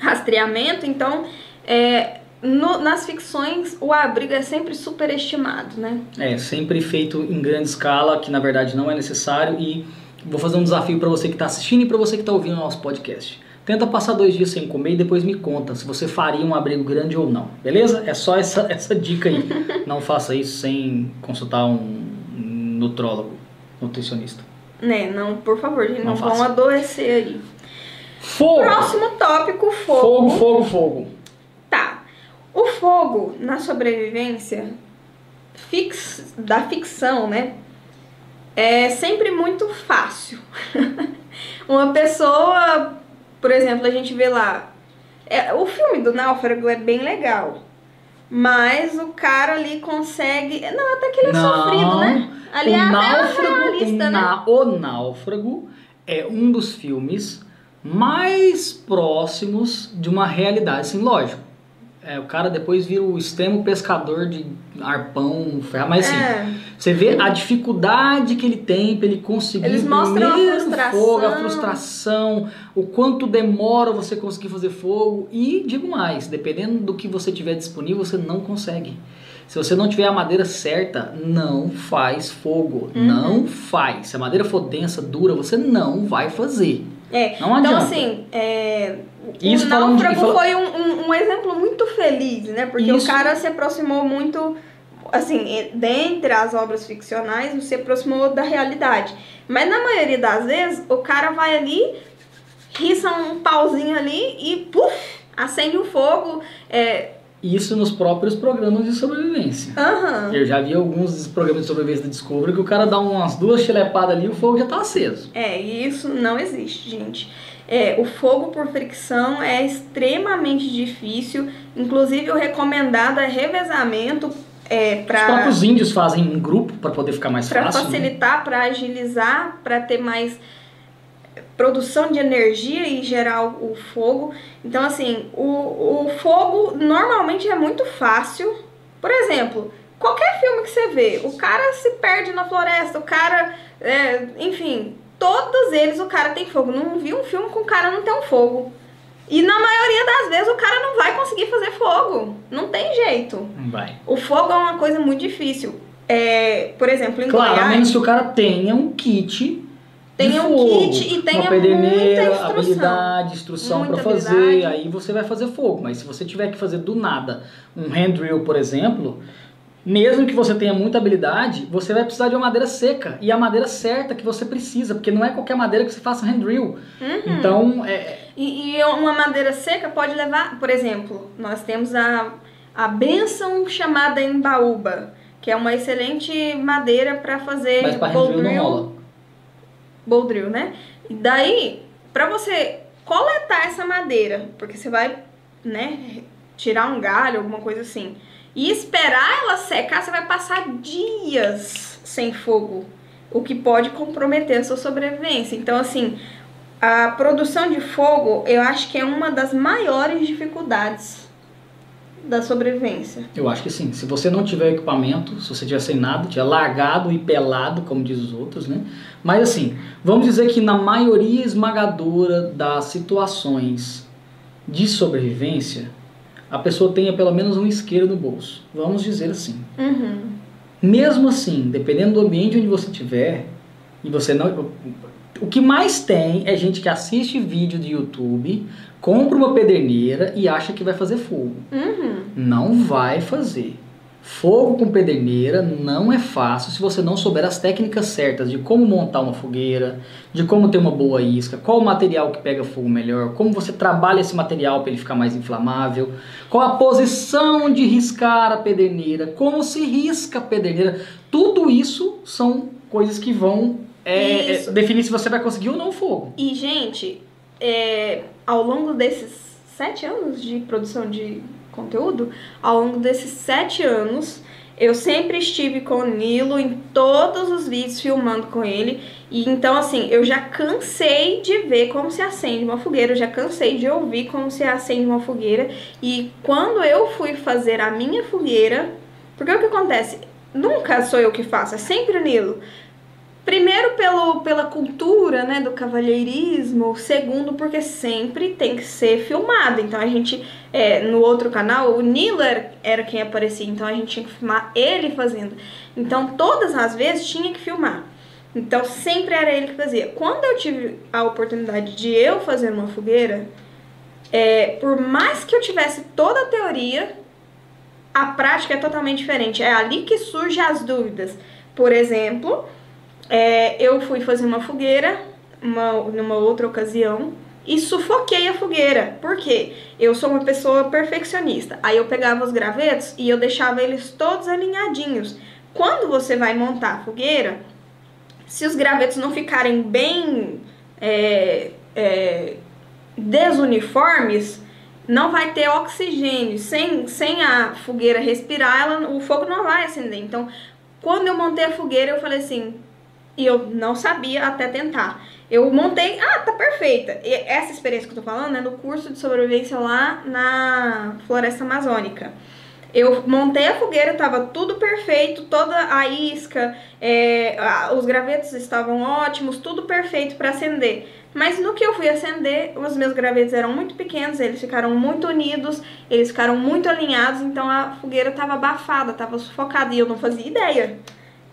rastreamento. Então, é, no- nas ficções, o abrigo é sempre superestimado, né? É, sempre feito em grande escala, que na verdade não é necessário. E vou fazer um desafio para você que está assistindo e para você que está ouvindo o nosso podcast. Tenta passar dois dias sem comer e depois me conta se você faria um abrigo grande ou não, beleza? É só essa, essa dica aí. Não faça isso sem consultar um nutrólogo, nutricionista. Né, não, por favor, gente, Não não, vão adoecer aí. Fogo! Próximo tópico, Fogo, fogo, fogo. Tá. O fogo na sobrevivência fix, da ficção, né? É sempre muito fácil. Uma pessoa, por exemplo, a gente vê lá. é, o filme do Náufrago é bem legal. Mas o cara ali consegue. Não, até que ele é Não, sofrido, né? Ali o é até náufrago, realista, o, né? o Náufrago é um dos filmes mais próximos de uma realidade, assim, lógico. É, o cara depois vira o extremo pescador de arpão, ferro, mas assim, É. você vê a dificuldade que ele tem pra ele conseguir Eles o mostram a frustração. fogo, a frustração, o quanto demora você conseguir fazer fogo e digo mais, dependendo do que você tiver disponível, você não consegue. Se você não tiver a madeira certa, não faz fogo, Uhum. não faz. Se a madeira for densa, dura, você não vai fazer. É. Não Então, adianta. assim, é, Isso o falando de- náufrago fala- foi um, um, um exemplo muito feliz, né? Porque Isso. o cara se aproximou muito, assim, dentre as obras ficcionais, se aproximou da realidade. Mas na maioria das vezes, o cara vai ali, riça um pauzinho ali e, puf, acende um fogo. É, Isso nos próprios programas de sobrevivência. aham. Eu já vi alguns programas de sobrevivência da Discovery que o cara dá umas duas chilepadas ali e o fogo já tá aceso. É, e isso não existe, gente. É, o fogo por fricção é extremamente difícil. Inclusive, o recomendado é revezamento é, Os para próprios índios fazem em grupo para poder ficar mais para fácil. né? facilitar, para agilizar, para ter mais produção de energia e gerar o o fogo. Então, assim, o, o fogo normalmente é muito fácil. Por exemplo, qualquer filme que você vê, o cara se perde na floresta, o cara, é, enfim, todos eles o cara tem fogo. Não vi um filme com o cara não tem um fogo. E na maioria das vezes o cara não vai conseguir fazer fogo. Não tem jeito. Não vai. O fogo é uma coisa muito difícil. É, por exemplo, em Claro, a Goiás, menos que o cara tenha um kit. Tenha um fogo, kit e tenha uma muita instrução. habilidade, instrução para fazer, habilidade. aí você vai fazer fogo. Mas se você tiver que fazer do nada um hand drill, por exemplo, mesmo que você tenha muita habilidade, você vai precisar de uma madeira seca e a madeira certa que você precisa, porque não é qualquer madeira que você faça hand drill. Uhum. Então, é, E, e uma madeira seca pode levar, por exemplo, nós temos a, a benção chamada embaúba, que é uma excelente madeira para fazer mas hand bowl drill não drill, rola. bowl drill, né? E daí, para você coletar essa madeira, porque você vai, né, tirar um galho, alguma coisa assim, e esperar ela secar, você vai passar dias sem fogo, o que pode comprometer a sua sobrevivência. Então, assim, a produção de fogo, eu acho que é uma das maiores dificuldades da sobrevivência. Eu acho que sim. Se você não tiver equipamento, se você tiver sem nada, tiver largado e pelado, como diz os outros, né? Mas assim, vamos dizer que na maioria esmagadora das situações de sobrevivência, a pessoa tenha pelo menos um isqueiro no bolso. Vamos dizer assim. Uhum. Mesmo assim, dependendo do ambiente onde você estiver, e você não. O que mais tem é gente que assiste vídeo de YouTube, compra uma pederneira e acha que vai fazer fogo. Uhum. Não vai fazer. Fogo com pederneira não é fácil se você não souber as técnicas certas de como montar uma fogueira, de como ter uma boa isca, qual o material que pega fogo melhor, como você trabalha esse material para ele ficar mais inflamável, qual a posição de riscar a pederneira, como se risca a pederneira. Tudo isso são coisas que vão é, é, definir se você vai conseguir ou não o fogo. E, gente, é, ao longo desses sete anos de produção de conteúdo, ao longo desses sete anos, eu sempre estive com o Nilo em todos os vídeos filmando com ele. E então, assim, eu já cansei de ver como se acende uma fogueira, eu já cansei de ouvir como se acende uma fogueira. E quando eu fui fazer a minha fogueira, porque o que acontece? Nunca sou eu que faço, é sempre o Nilo. Primeiro pelo, pela cultura, né, do cavalheirismo. Segundo porque sempre tem que ser filmado. Então a gente, é, no outro canal, o Nilo era, era quem aparecia. Então a gente tinha que filmar ele fazendo. Então todas as vezes tinha que filmar. Então sempre era ele que fazia. Quando eu tive a oportunidade de eu fazer uma fogueira, é, por mais que eu tivesse toda a teoria, a prática é totalmente diferente. É ali que surgem as dúvidas. Por exemplo, é, eu fui fazer uma fogueira uma, numa outra ocasião e sufoquei a fogueira. Por quê? Eu sou uma pessoa perfeccionista. Aí eu pegava os gravetos e eu deixava eles todos alinhadinhos. Quando você vai montar a fogueira, se os gravetos não ficarem bem é, é, desuniformes, não vai ter oxigênio. Sem, sem a fogueira respirar, ela, o fogo não vai acender. Então, quando eu montei a fogueira, eu falei assim, e eu não sabia até tentar. Eu montei, ah, tá perfeita. E essa experiência que eu tô falando é no curso de sobrevivência lá na Floresta Amazônica. Eu montei a fogueira, tava tudo perfeito, toda a isca, é, os gravetos estavam ótimos, tudo perfeito para acender. Mas no que eu fui acender, os meus gravetos eram muito pequenos, eles ficaram muito unidos, eles ficaram muito alinhados, então a fogueira tava abafada, tava sufocada e eu não fazia ideia.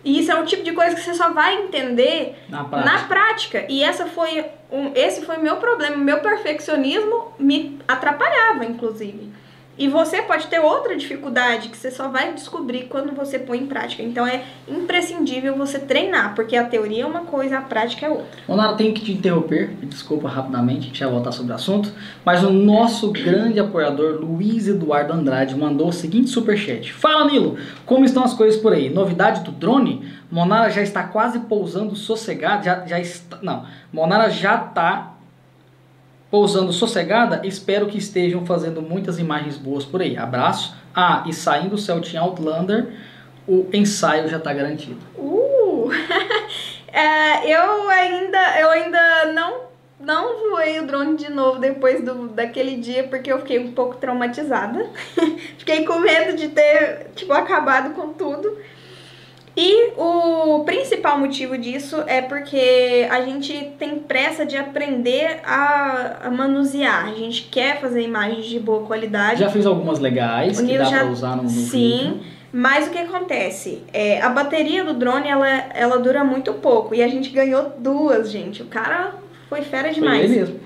E isso é um tipo de coisa que você só vai entender Na prática. na prática. E essa foi um, esse foi meu problema. Meu perfeccionismo me atrapalhava, inclusive. E você pode ter outra dificuldade que você só vai descobrir quando você põe em prática. Então é imprescindível você treinar, porque a teoria é uma coisa, a prática é outra. Monara, tenho que te interromper, desculpa rapidamente, vai voltar sobre o assunto, mas o nosso grande apoiador Luiz Eduardo Andrade mandou o seguinte superchat. Fala Nilo, como estão as coisas por aí? Novidade do drone? Monara já está quase pousando sossegada, já, já está, não, Monara já está pousando sossegada, espero que estejam fazendo muitas imagens boas por aí. Abraço. Ah, e saindo o Celtic Outlander, o ensaio já está garantido. Uh! É, eu ainda eu ainda não não voei o drone de novo depois do, daquele dia porque eu fiquei um pouco traumatizada. fiquei com medo de ter tipo acabado com tudo. E o principal motivo disso é porque a gente tem pressa de aprender a, manusear. A gente quer fazer imagens de boa qualidade. Já fiz algumas legais O que dá já- pra usar no, no Sim, vídeo. mas o que acontece? É, a bateria do drone, ela, ela dura muito pouco. E a gente ganhou duas, gente. O cara foi fera Foi demais. ele mesmo.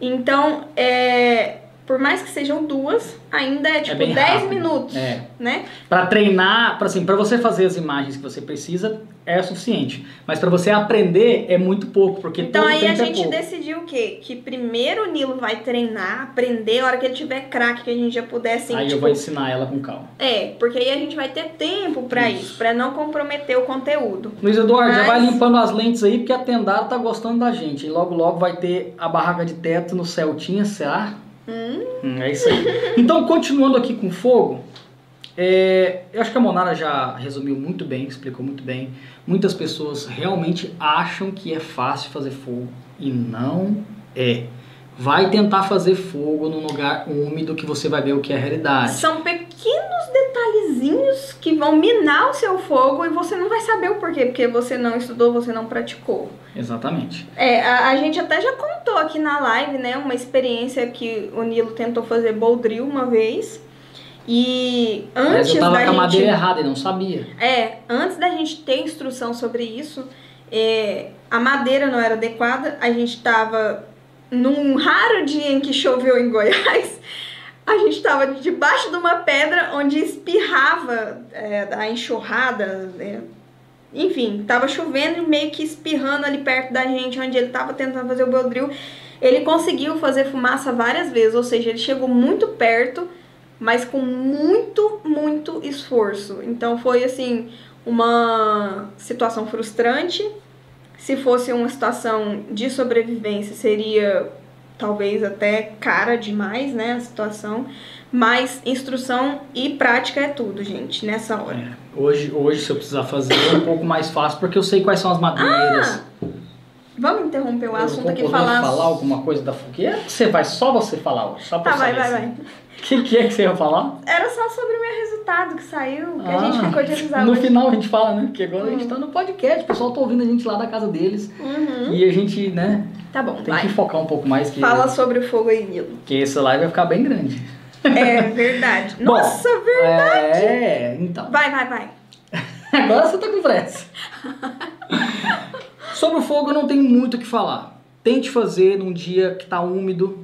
Então, é, por mais que sejam duas, ainda é tipo bem 10 rápido. minutos, É. né? Pra treinar, para assim, para você fazer as imagens que você precisa é o suficiente, mas pra você aprender é muito pouco, porque Então aí a é gente pouco. decidiu o quê? Que primeiro o Nilo vai treinar, aprender, a hora que ele tiver craque, que a gente já puder assim, Aí eu tipo, vou ensinar ela com calma. É, porque aí a gente vai ter tempo pra Isso. isso, pra não comprometer o conteúdo. Luiz Eduardo, já Mas- vai limpando as lentes aí, porque a Tendara tá gostando da gente. E logo logo vai ter a barraca de teto no Celtinha, será? Hum, é isso aí. Então, continuando aqui com fogo, é, eu acho que a Monara já resumiu muito bem, explicou muito bem. Muitas pessoas realmente acham que é fácil fazer fogo e não é. Vai tentar fazer fogo num lugar úmido que você vai ver o que é a realidade. São pequenos detalhezinhos que vão minar o seu fogo e você não vai saber o porquê, porque você não estudou, você não praticou. Exatamente. É, a, a gente até já contou aqui na live, né, uma experiência que o Nilo tentou fazer boldril uma vez. E Mas antes eu tava da com a madeira gente. errada e não sabia. É, antes da gente ter instrução sobre isso, é, a madeira não era adequada, a gente estava num raro dia em que choveu em Goiás, a gente estava debaixo de uma pedra onde espirrava é, a enxurrada, né? enfim, tava chovendo e meio que espirrando ali perto da gente, onde ele tava tentando fazer o Beldril. Ele conseguiu fazer fumaça várias vezes, ou seja, ele chegou muito perto, mas com muito, muito esforço. Então foi assim, uma situação frustrante. Se fosse uma situação de sobrevivência, seria talvez até cara demais, né, a situação. Mas instrução e prática é tudo, gente, nessa hora. É, hoje, hoje, se eu precisar fazer, é um pouco mais fácil, porque eu sei quais são as madeiras. Vamos interromper o assunto aqui e falar. falar alguma coisa da fogueira? Você vai, só você falar hoje, só pra Tá, vai, vai, assim. vai. O que, que é que você ia falar? Era só sobre o meu resultado que saiu, que a Ah, gente ficou de avisar No hoje. final a gente fala, né? Porque agora a gente Hum. tá no podcast, o pessoal tá ouvindo a gente lá da casa deles. Uhum. E a gente, né, Tá bom, tem vai. que focar um pouco mais que, Fala sobre o fogo aí, Nilo. que esse live vai ficar bem grande. É verdade. Bom, Nossa, verdade. É, então. Vai, vai, vai. Agora você tá com pressa. Sobre o fogo eu não tenho muito o que falar. Tente fazer num dia que tá úmido.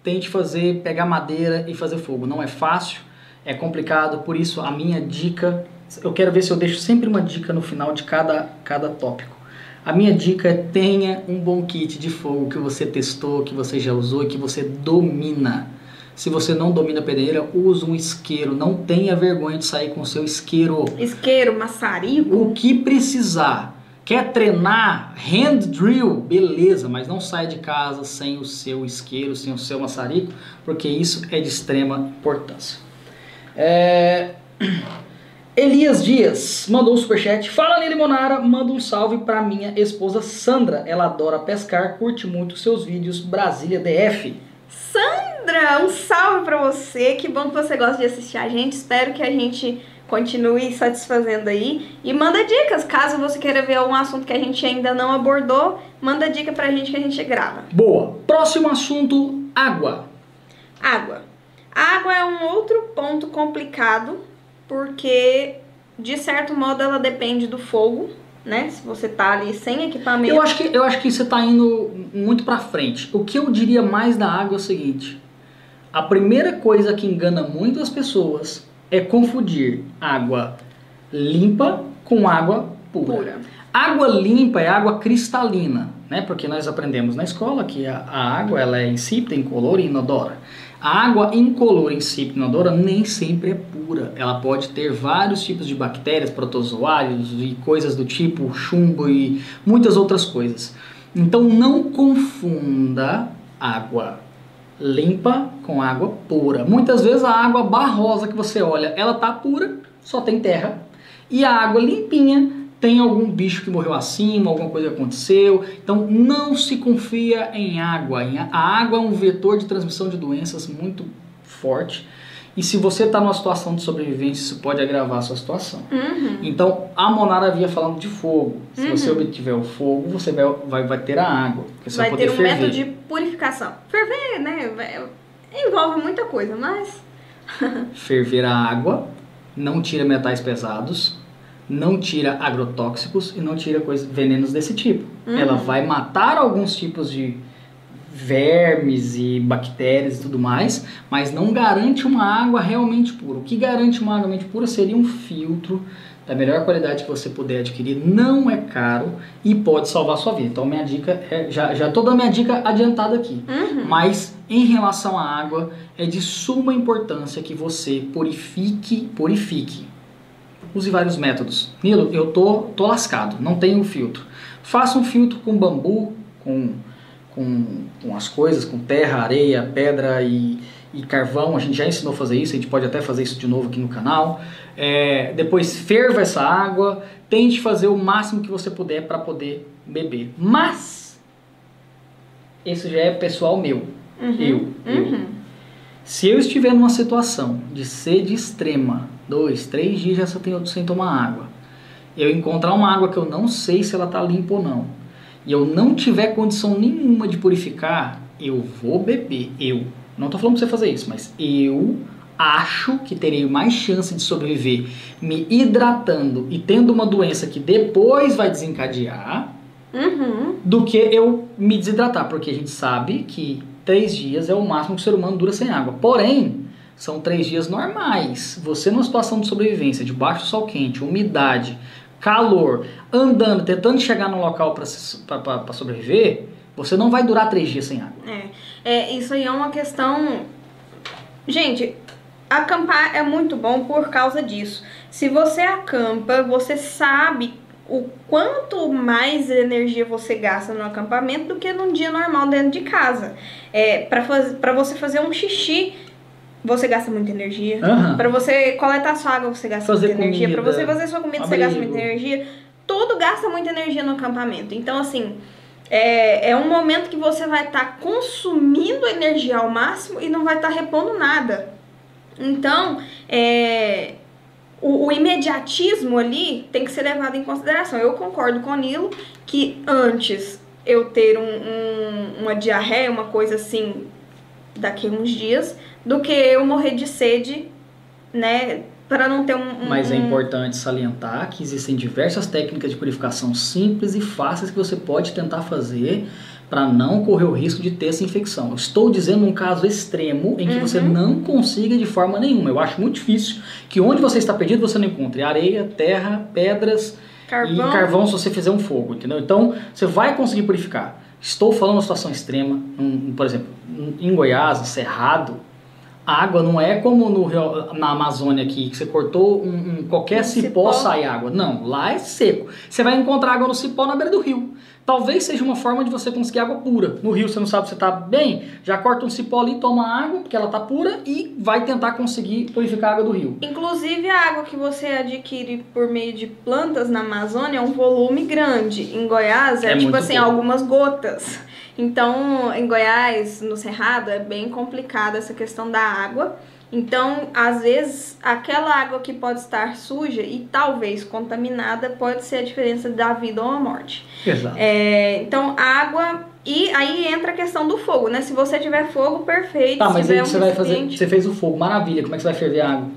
Tente fazer, pegar madeira e fazer fogo. Não é fácil, é complicado, por isso a minha dica, eu quero ver se eu deixo sempre uma dica no final de cada, cada tópico. A minha dica é tenha um bom kit de fogo que você testou, que você já usou e que você domina. Se você não domina a pedreira, use um isqueiro. Não tenha vergonha de sair com o seu isqueiro. Isqueiro, maçarico. O que precisar. Quer treinar hand drill? Beleza, mas não sai de casa sem o seu isqueiro, sem o seu maçarico, porque isso é de extrema importância. É, Elias Dias mandou um superchat. Fala Nele Monara, manda um salve pra minha esposa Sandra. Ela adora pescar, curte muito seus vídeos. Brasília DF. Sandra, um salve pra você. Que bom que você gosta de assistir a gente. Espero que a gente continue satisfazendo aí. E manda dicas, caso você queira ver algum assunto que a gente ainda não abordou, manda dica pra gente que a gente grava. Boa. Próximo assunto: água. Água. Água é um outro ponto complicado, porque de certo modo ela depende do fogo, né? Se você tá ali sem equipamento. Eu acho que, eu acho que você está indo muito para frente. O que eu diria mais da água é o seguinte: a primeira coisa que engana muito as pessoas é confundir água limpa com água pura. pura. Água limpa é água cristalina, né? Porque nós aprendemos na escola que a, a água ela é insípida, incolor e inodora. A água incolor, insípida e inodora nem sempre é pura. Ela pode ter vários tipos de bactérias, protozoários e coisas do tipo chumbo e muitas outras coisas. Então não confunda água limpa com água pura. Muitas vezes a água barrosa que você olha, ela tá pura, só tem terra, e a água limpinha tem algum bicho que morreu acima, alguma coisa aconteceu. Então não se confia em água. A água é um vetor de transmissão de doenças muito forte. E se você está numa situação de sobrevivência, isso pode agravar a sua situação. Uhum. Então, a Monara havia falando de fogo. Se Uhum. você obtiver o fogo, você vai, vai, vai ter a água. Você vai, Vai ter um ferver. método de purificação. Ferver, né? Envolve muita coisa, mas. Ferver a água, não tira metais pesados, não tira agrotóxicos e não tira coisas, venenos desse tipo. Uhum. Ela vai matar alguns tipos de vermes e bactérias e tudo mais, mas não garante uma água realmente pura. O que garante uma água realmente pura seria um filtro da melhor qualidade que você puder adquirir, não é caro e pode salvar sua vida. Então minha dica é, já já tô dando minha dica adiantada aqui. Uhum. Mas em relação à água, é de suma importância que você purifique, purifique. Use vários métodos. Nilo, eu tô, tô lascado, não tenho filtro. Faça um filtro com bambu, com, com, com as coisas, com terra, areia, pedra e, e carvão. A gente já ensinou a fazer isso, a gente pode até fazer isso de novo aqui no canal. É, depois ferva essa água, tente fazer o máximo que você puder para poder beber. Mas, esse já é pessoal meu. Uhum. Eu, eu. Uhum. Se eu estiver numa situação de sede extrema, dois, três dias já só tenho sem tomar água, eu encontrar uma água que eu não sei se ela está limpa ou não, e eu não tiver condição nenhuma de purificar, eu vou beber. Eu. Não estou falando para você fazer isso, mas eu acho que terei mais chance de sobreviver me hidratando e tendo uma doença que depois vai desencadear Uhum. do que eu me desidratar, porque a gente sabe que três dias é o máximo que o ser humano dura sem água. Porém, são três dias normais. Você numa situação de sobrevivência, debaixo do sol quente, umidade, calor, andando, tentando chegar num local para sobreviver, você não vai durar três dias sem água. É, é, isso aí é uma questão. Gente, acampar é muito bom por causa disso. Se você acampa, você sabe o quanto mais energia você gasta no acampamento do que num dia normal dentro de casa. É, para você fazer um xixi, você gasta muita energia. Aham. Pra você coletar sua água, você gasta Fazer muita energia. Pra comida, você fazer sua comida, você gasta abrigo. muita energia. Tudo gasta muita energia no acampamento. Então, assim, é, é um momento que você vai estar consumindo energia ao máximo e não vai estar repondo nada. Então, é, o, o imediatismo ali tem que ser levado em consideração. Eu concordo com o Nilo que antes eu ter um, um- uma diarreia, uma coisa assim, daqui a uns dias, do que eu morrer de sede, né? Para não ter um. um- Mas é importante salientar que existem diversas técnicas de purificação simples e fáceis que você pode tentar fazer para não correr o risco de ter essa infecção. Eu estou dizendo um caso extremo em que você Uhum. não consiga de forma nenhuma. Eu acho muito difícil que onde você está perdido você não encontre areia, terra, pedras Carvão. e carvão se você fizer um fogo, entendeu? Então você vai conseguir purificar. Estou falando uma situação extrema, um- por exemplo, em Goiás, Cerrado, a água não é como no na Amazônia aqui, que você cortou um, um- qualquer Um cipó, cipó. sai água. Não, lá é seco. Você vai encontrar água no cipó na beira do rio. Talvez seja uma forma de você conseguir água pura. No rio você não sabe se está bem, já corta um cipó ali, toma água, porque ela está pura, e vai tentar conseguir purificar a água do rio. Inclusive, a água que você adquire por meio de plantas na Amazônia é um volume grande. Em Goiás é, É tipo assim, pouco. algumas gotas. Então, em Goiás, no Cerrado, é bem complicada essa questão da água. Então, às vezes, aquela água que pode estar suja e talvez contaminada pode ser a diferença da vida ou a morte. Exato. É, então, água. E aí entra a questão do fogo, né? Se você tiver fogo, perfeito. Tá, mas aí que você um vai fazer. Você fez o fogo, maravilha. Como é que você vai ferver a água?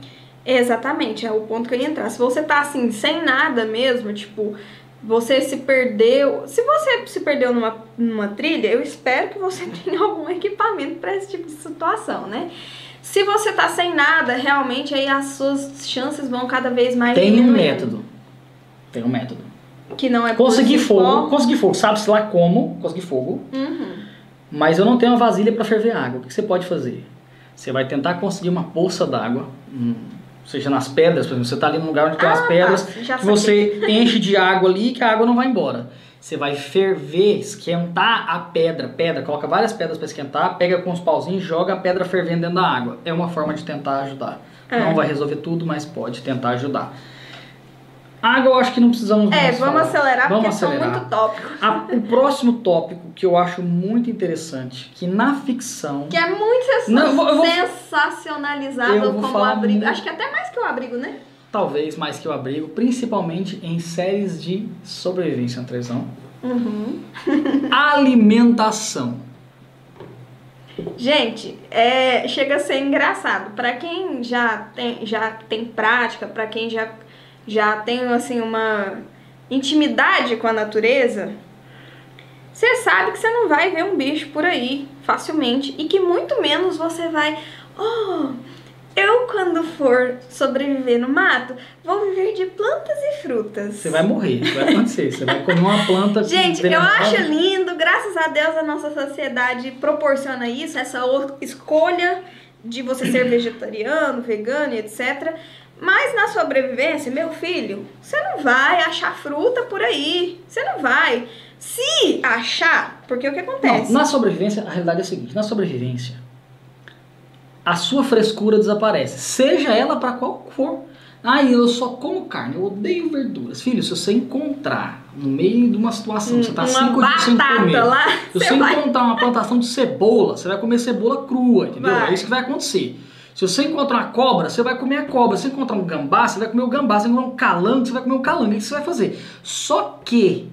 Exatamente, é o ponto que eu ia entrar. Se você tá assim, sem nada mesmo, tipo, você se perdeu. Se você se perdeu numa, numa trilha, eu espero que você tenha algum equipamento para esse tipo de situação, né? Se você tá sem nada, realmente aí as suas chances vão cada vez mais Tem um método. Tem um método. Que não é Consegui cipó. fogo, consegui fogo. Sabe-se lá como, consegui fogo. Uhum. Mas eu não tenho uma vasilha para ferver água. O que você pode fazer? Você vai tentar conseguir uma poça d'água, hum, seja nas pedras, por exemplo, você está ali num lugar onde tem umas Ah, pedras, tá, já que você enche de água ali que a água não vai embora. Você vai ferver, esquentar a pedra, pedra, coloca várias pedras para esquentar, pega com os pauzinhos e joga a pedra fervendo dentro da água. É uma forma de tentar ajudar. É. Não vai resolver tudo, mas pode tentar ajudar. Água eu acho que não precisamos É, mais vamos falar. acelerar Vamos porque são acelerar. muito tópicos. A- o próximo tópico que eu acho muito interessante, que na ficção. Que é muito Não, eu vou- sensacionalizado Eu vou como abrigo. muito- Acho que até mais que o abrigo, né? Talvez mais que o abrigo, principalmente em séries de sobrevivência, Andrezão. Uhum. Alimentação. Gente, é, chega a ser engraçado. Pra quem já tem, já tem prática, pra quem já, já tem assim uma intimidade com a natureza, você sabe que você não vai ver um bicho por aí facilmente e que muito menos você vai, oh, eu quando for sobreviver no mato, vou viver de plantas e frutas. Você vai morrer, vai acontecer. Você vai comer uma planta. Gente, eu acho lindo, graças a Deus a nossa sociedade proporciona isso, essa escolha de você ser vegetariano, vegano, e etc. Mas na sobrevivência, meu filho, você não vai achar fruta por aí. Você não vai. Se achar, porque o que acontece? Não, na sobrevivência, a realidade é a seguinte: na sobrevivência, a sua frescura desaparece, seja ela para qual for. Ah, eu só como carne, eu odeio verduras. Filho, se você encontrar no meio de uma situação, você tá uma cinco dias sem comer. lá, Se você você vai... encontrar uma plantação de cebola, você vai comer cebola crua, entendeu? Vai. É isso que vai acontecer. Se você encontrar uma cobra, você vai comer a cobra. Se você encontrar um gambá, você vai comer o gambá. Se você encontrar um calango, você vai comer o calango. Isso que você vai fazer. Só que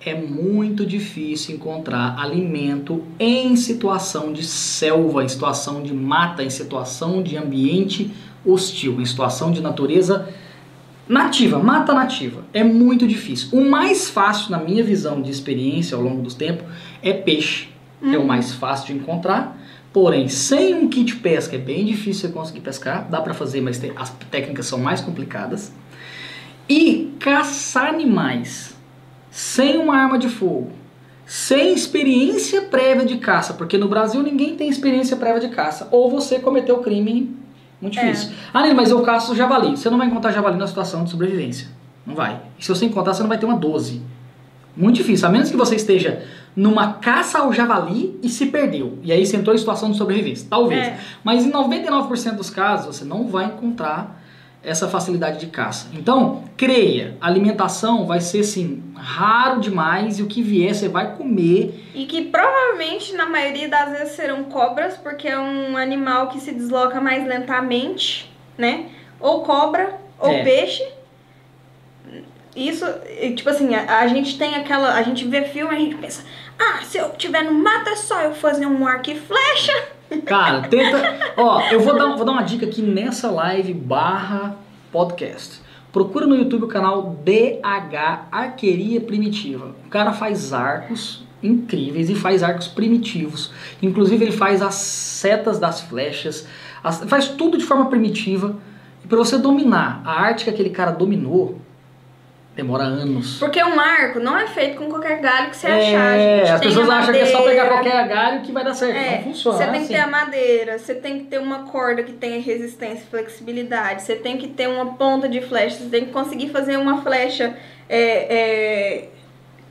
é muito difícil encontrar alimento em situação de selva, em situação de mata, em situação de ambiente hostil, em situação de natureza nativa, mata nativa. É muito difícil. O mais fácil, na minha visão de experiência ao longo dos tempos, é peixe. É o mais fácil de encontrar. Porém, sem um kit pesca é bem difícil você conseguir pescar. Dá pra fazer, mas tem- as técnicas são mais complicadas. E caçar animais sem uma arma de fogo, sem experiência prévia de caça, porque no Brasil ninguém tem experiência prévia de caça. Ou você cometeu crime muito É. difícil. Ah, Nilo, mas eu caço javali. Você não vai encontrar javali na situação de sobrevivência. Não vai. E se você encontrar, você não vai ter uma 12. Muito difícil, a menos que você esteja numa caça ao javali e se perdeu. E aí você entrou em situação de sobrevivência. Talvez. É. Mas em 99% dos casos, você não vai encontrar essa facilidade de caça. Então, creia, alimentação vai ser assim, raro demais e o que vier você vai comer. E que provavelmente, na maioria das vezes, serão cobras, porque é um animal que se desloca mais lentamente, né? Ou cobra, ou É. peixe. Isso, tipo assim, a, a gente tem aquela. A gente vê filme e a gente pensa, ah, se eu tiver no mato é só eu fazer um arco e flecha. Cara, tenta. Ó, eu vou dar, vou dar uma dica aqui nessa live barra podcast. Procura no YouTube o canal DH Arqueria Primitiva. O cara faz arcos incríveis e faz arcos primitivos. Inclusive ele faz as setas das flechas, as- faz tudo de forma primitiva. E para você dominar a arte que aquele cara dominou, demora anos. Porque um arco não é feito com qualquer galho que você achar. É, gente. as pessoas acham que é só pegar qualquer galho que vai dar certo. É, não funciona. Você é tem que assim. ter a madeira, você tem que ter uma corda que tenha resistência e flexibilidade, você tem que ter uma ponta de flecha, você tem que conseguir fazer uma flecha é, é,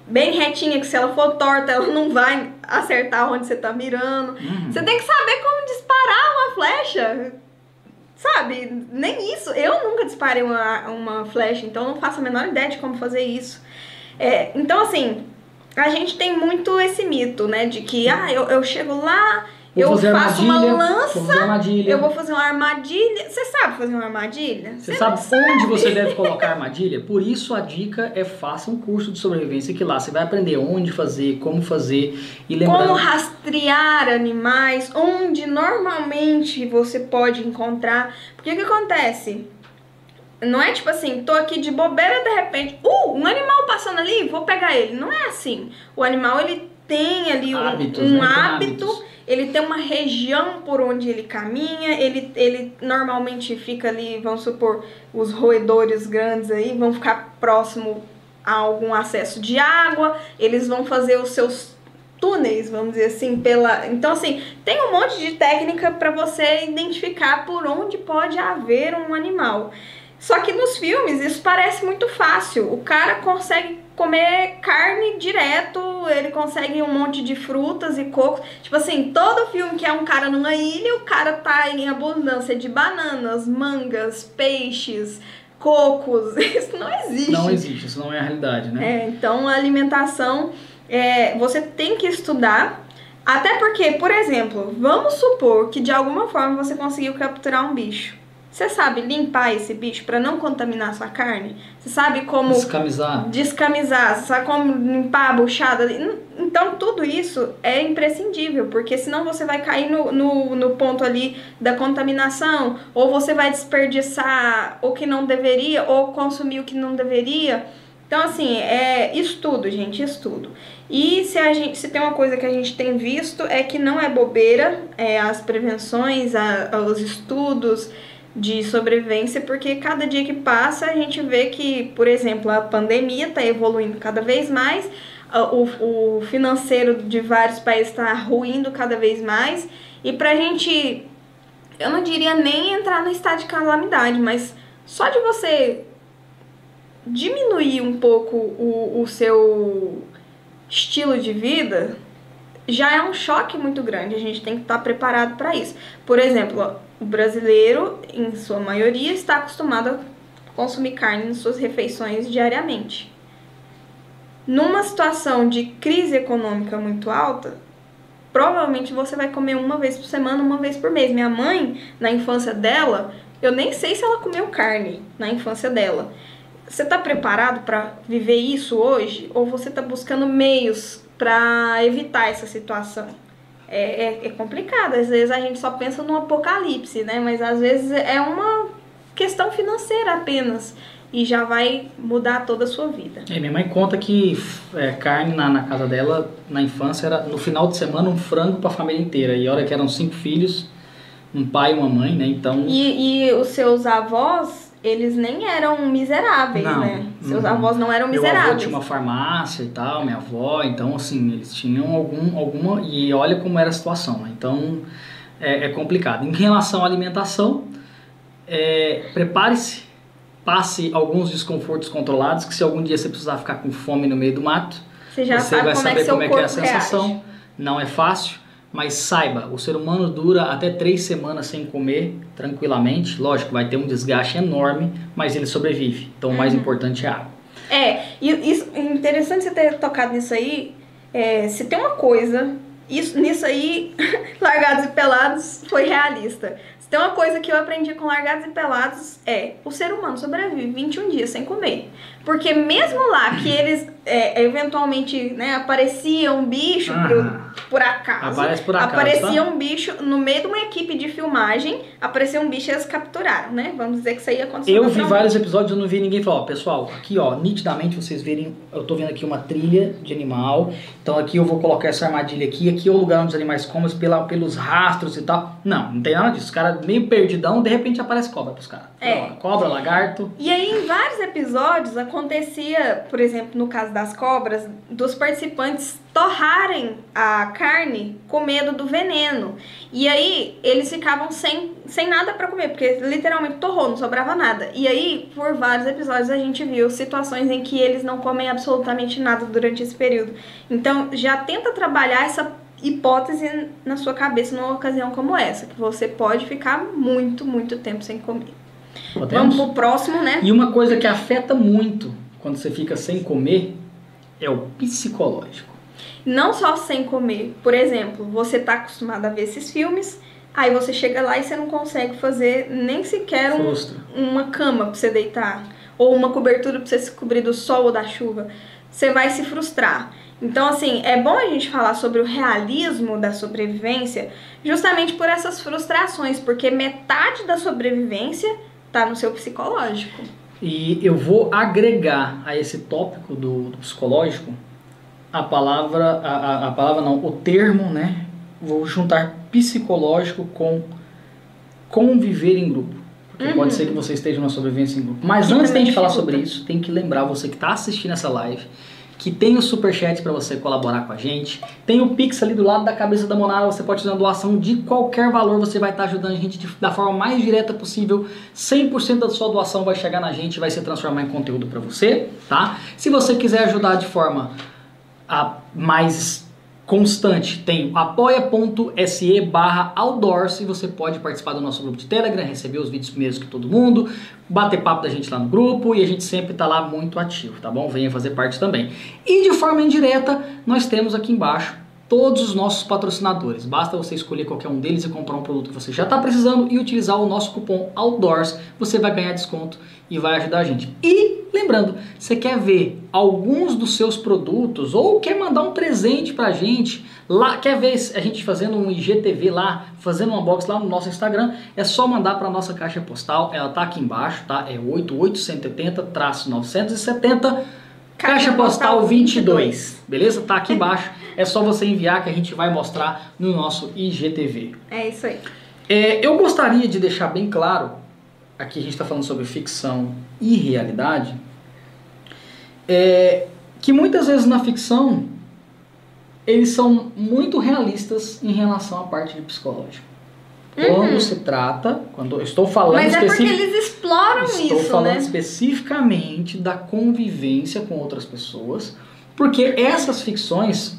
bem retinha, que se ela for torta, ela não vai acertar onde você tá mirando. Uhum. Você tem que saber como disparar uma flecha. Sabe? Nem isso. Eu nunca disparei uma, uma flecha, então não faço a menor ideia de como fazer isso. É, então, assim, a gente tem muito esse mito, né? De que, ah, eu, eu chego lá, Vou eu fazer faço uma lança, vou fazer armadilha. eu vou fazer uma armadilha. Você sabe fazer uma armadilha? Você sabe onde você deve colocar a armadilha? Por isso a dica é faça um curso de sobrevivência que lá você vai aprender onde fazer, como fazer e lembrando Como rastrear animais, onde normalmente você pode encontrar. Porque o que acontece? Não é tipo assim, tô aqui de bobeira de repente, uh, um animal passando ali, vou pegar ele. Não é assim. O animal ele tem ali um, Hábitos, um né? Hábito. Ele tem uma região por onde ele caminha, ele, ele normalmente fica ali, vamos supor, os roedores grandes aí vão ficar próximo a algum acesso de água, eles vão fazer os seus túneis, vamos dizer assim, pela. Então assim, tem um monte de técnica para você identificar por onde pode haver um animal. Só que nos filmes isso parece muito fácil. O cara consegue comer carne direto, ele consegue um monte de frutas e cocos. Tipo assim, todo filme que é um cara numa ilha, o cara tá em abundância de bananas, mangas, peixes, cocos. Isso não existe. não existe, isso não é a realidade, né? É, então a alimentação é, você tem que estudar. Até porque, por exemplo, vamos supor que de alguma forma você conseguiu capturar um bicho. Você sabe limpar esse bicho para não contaminar a sua carne? Você sabe como Descamisar. descamisar, você sabe como limpar a buchada Então tudo isso é imprescindível, porque senão você vai cair no, no, no ponto ali da contaminação, ou você vai desperdiçar o que não deveria, ou consumir o que não deveria. Então, assim, é estudo, gente, estudo. E se, a gente, se tem uma coisa que a gente tem visto é que não é bobeira é, as prevenções, a, os estudos de sobrevivência, porque cada dia que passa a gente vê que, por exemplo, a pandemia está evoluindo cada vez mais, a- o, o financeiro de vários países está ruindo cada vez mais, e pra gente, eu não diria nem entrar no estado de calamidade, mas só de você diminuir um pouco o, o seu estilo de vida, já é um choque muito grande. A gente tem que estar preparado para isso. Por exemplo, o brasileiro, em sua maioria, está acostumado a consumir carne em suas refeições diariamente. Numa situação de crise econômica muito alta, provavelmente você vai comer uma vez por semana, uma vez por mês. Minha mãe, na infância dela, eu nem sei se ela comeu carne na infância dela. Você está preparado para viver isso hoje? Ou você está buscando meios para evitar essa situação? É, é, é, complicado. Às vezes a gente só pensa no apocalipse, né? Mas às vezes é uma questão financeira apenas. E já vai mudar toda a sua vida. É, minha mãe conta que é, carne na, na casa dela, na infância, era no final de semana um frango para a família inteira. E olha que eram cinco filhos, um pai e uma mãe, né? Então. E, e os seus avós, eles nem eram miseráveis, Não, né? Seus não. avós não eram Meu avô miseráveis. tinha uma farmácia e tal, minha avó, então assim, eles tinham algum, alguma. E olha como era a situação, né? Então é, é complicado. Em relação à alimentação, é, prepare-se, passe alguns desconfortos controlados, que se algum dia você precisar ficar com fome no meio do mato, Você já você sabe vai como é saber seu como é que é a sensação. reage. Não é fácil, mas saiba, o ser humano dura até três semanas sem comer tranquilamente. Lógico, vai ter um desgaste enorme, mas ele sobrevive. Então o mais Uhum. importante é a água. É, e isso, interessante você ter tocado nisso aí. É, se tem uma coisa, isso, nisso aí, Largados e Pelados foi realista. Se tem uma coisa que eu aprendi com Largados e Pelados é o ser humano sobrevive 21 dias sem comer. Porque mesmo lá que eles é, eventualmente né, aparecia um bicho por, Aham. por acaso, Aparece por acaso, aparecia tá? um bicho no meio de uma equipe de filmagem, apareceu um bicho e eles capturaram, né? Vamos dizer que isso aí aconteceu. Eu vi vários episódios, eu não vi ninguém falar, ó, pessoal, aqui ó, nitidamente vocês verem, eu tô vendo aqui uma trilha de animal, então aqui eu vou colocar essa armadilha aqui, aqui é o lugar onde os animais comem pela, pelos rastros e tal. Não, não tem nada disso. Os caras meio perdidão, de repente aparece cobra pros caras. É. Cobra, lagarto. E aí, em vários episódios, acontecia, por exemplo, no caso das cobras, dos participantes torrarem a carne com medo do veneno. E aí, eles ficavam sem, sem nada pra comer, porque literalmente torrou, não sobrava nada. E aí, por vários episódios, a gente viu situações em que eles não comem absolutamente nada durante esse período. Então, já tenta trabalhar essa hipótese na sua cabeça numa ocasião como essa, que você pode ficar muito, muito tempo sem comer. Podemos? Vamos pro próximo, né? E uma coisa que afeta muito quando você fica sem comer é o psicológico. Não só sem comer. Por exemplo, você tá acostumado a ver esses filmes, aí você chega lá e você não consegue fazer nem sequer um- uma cama pra você deitar. Ou uma cobertura pra você se cobrir do sol ou da chuva. Você vai se frustrar. Então, assim, é bom a gente falar sobre o realismo da sobrevivência justamente por essas frustrações, porque metade da sobrevivência tá no seu psicológico. E eu vou agregar a esse tópico do, do psicológico a palavra, a, a, a palavra não, o termo, né? Vou juntar psicológico com conviver em grupo. Porque Uhum. pode ser que você esteja numa sobrevivência em grupo. Mas antes de gente falar sobre isso, tem que lembrar você que está assistindo essa live que tem o superchat para você colaborar com a gente. Tem o Pix ali do lado da cabeça da Monara, você pode fazer uma doação de qualquer valor, você vai estar ajudando a gente de- da forma mais direta possível. 100% da sua doação vai chegar na gente, vai se transformar em conteúdo para você, tá? Se você quiser ajudar de forma a mais constante, tem apoia.se barra outdoors e você pode participar do nosso grupo de Telegram, receber os vídeos primeiros que todo mundo, bater papo da gente lá no grupo e a gente sempre tá lá muito ativo, tá bom? Venha fazer parte também. E de forma indireta, nós temos aqui embaixo todos os nossos patrocinadores. Basta você escolher qualquer um deles e comprar um produto que você já está precisando e utilizar o nosso cupom OUTDOORS. Você vai ganhar desconto e vai ajudar a gente. E lembrando, você quer ver alguns dos seus produtos ou quer mandar um presente pra gente, lá quer ver a gente fazendo um IGTV lá, fazendo um unboxing lá no nosso Instagram, é só mandar para nossa caixa postal. Ela tá aqui embaixo, tá? É 8870-970 Caixa postal 22, beleza? Tá aqui embaixo. É só você enviar que a gente vai mostrar no nosso IGTV. É isso aí. É, eu gostaria de deixar bem claro, aqui a gente está falando sobre ficção e realidade, é, que muitas vezes na ficção eles são muito realistas em relação à parte de psicológico. Quando Uhum. se trata, quando estou falando Mas é porque especificamente. eles exploram Estou isso, falando né? especificamente da convivência com outras pessoas, porque essas ficções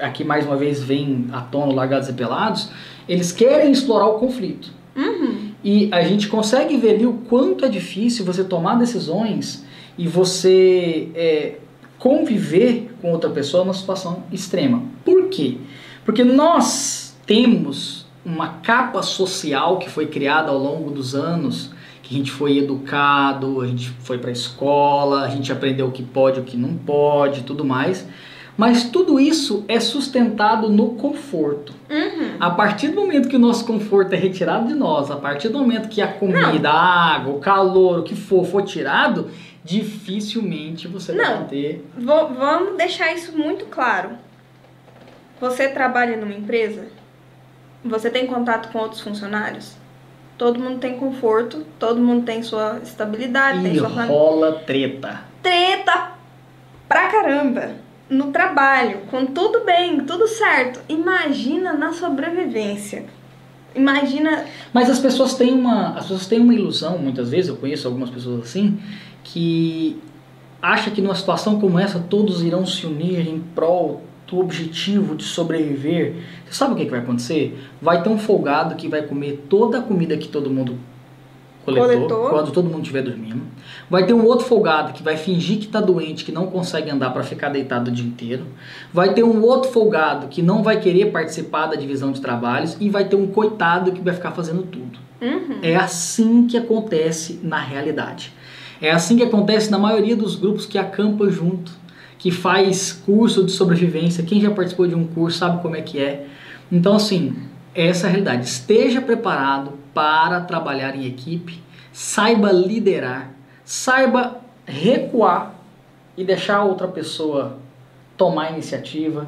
aqui mais uma vez vem à tona Largados e Pelados, eles querem explorar o conflito. Uhum. E a gente consegue ver ali o quanto é difícil você tomar decisões e você é, conviver com outra pessoa numa situação extrema. Por quê? Porque nós temos uma capa social que foi criada ao longo dos anos, que a gente foi educado, a gente foi para a escola, a gente aprendeu o que pode, o que não pode, tudo mais. Mas tudo isso é sustentado no conforto. Uhum. A partir do momento que o nosso conforto é retirado de nós, a partir do momento que a comida, a água, o calor, o que for, for tirado, dificilmente você vai Não. ter. Vo- vamos deixar isso muito claro. Você trabalha numa empresa? Você tem contato com outros funcionários? Todo mundo tem conforto, todo mundo tem sua estabilidade, tem E sua família. rola treta. Treta pra caramba no trabalho, com tudo bem, tudo certo. Imagina na sobrevivência. Imagina. Mas as pessoas têm uma, as pessoas têm uma ilusão, muitas vezes, eu conheço algumas pessoas assim, que acha que numa situação como essa todos irão se unir em prol do objetivo de sobreviver. Você sabe o que, que vai acontecer? Vai ter um folgado que vai comer toda a comida que todo mundo coletou, Coletou. quando todo mundo estiver dormindo. Vai ter um outro folgado que vai fingir que está doente, que não consegue andar para ficar deitado o dia inteiro. Vai ter um outro folgado que não vai querer participar da divisão de trabalhos e vai ter um coitado que vai ficar fazendo tudo. Uhum. É assim que acontece na realidade. É assim que acontece na maioria dos grupos que acampa junto, que faz curso de sobrevivência. Quem já participou de um curso sabe como é que é. Então, assim, essa realidade. Esteja preparado para trabalhar em equipe, saiba liderar, saiba recuar e deixar a outra pessoa tomar a iniciativa.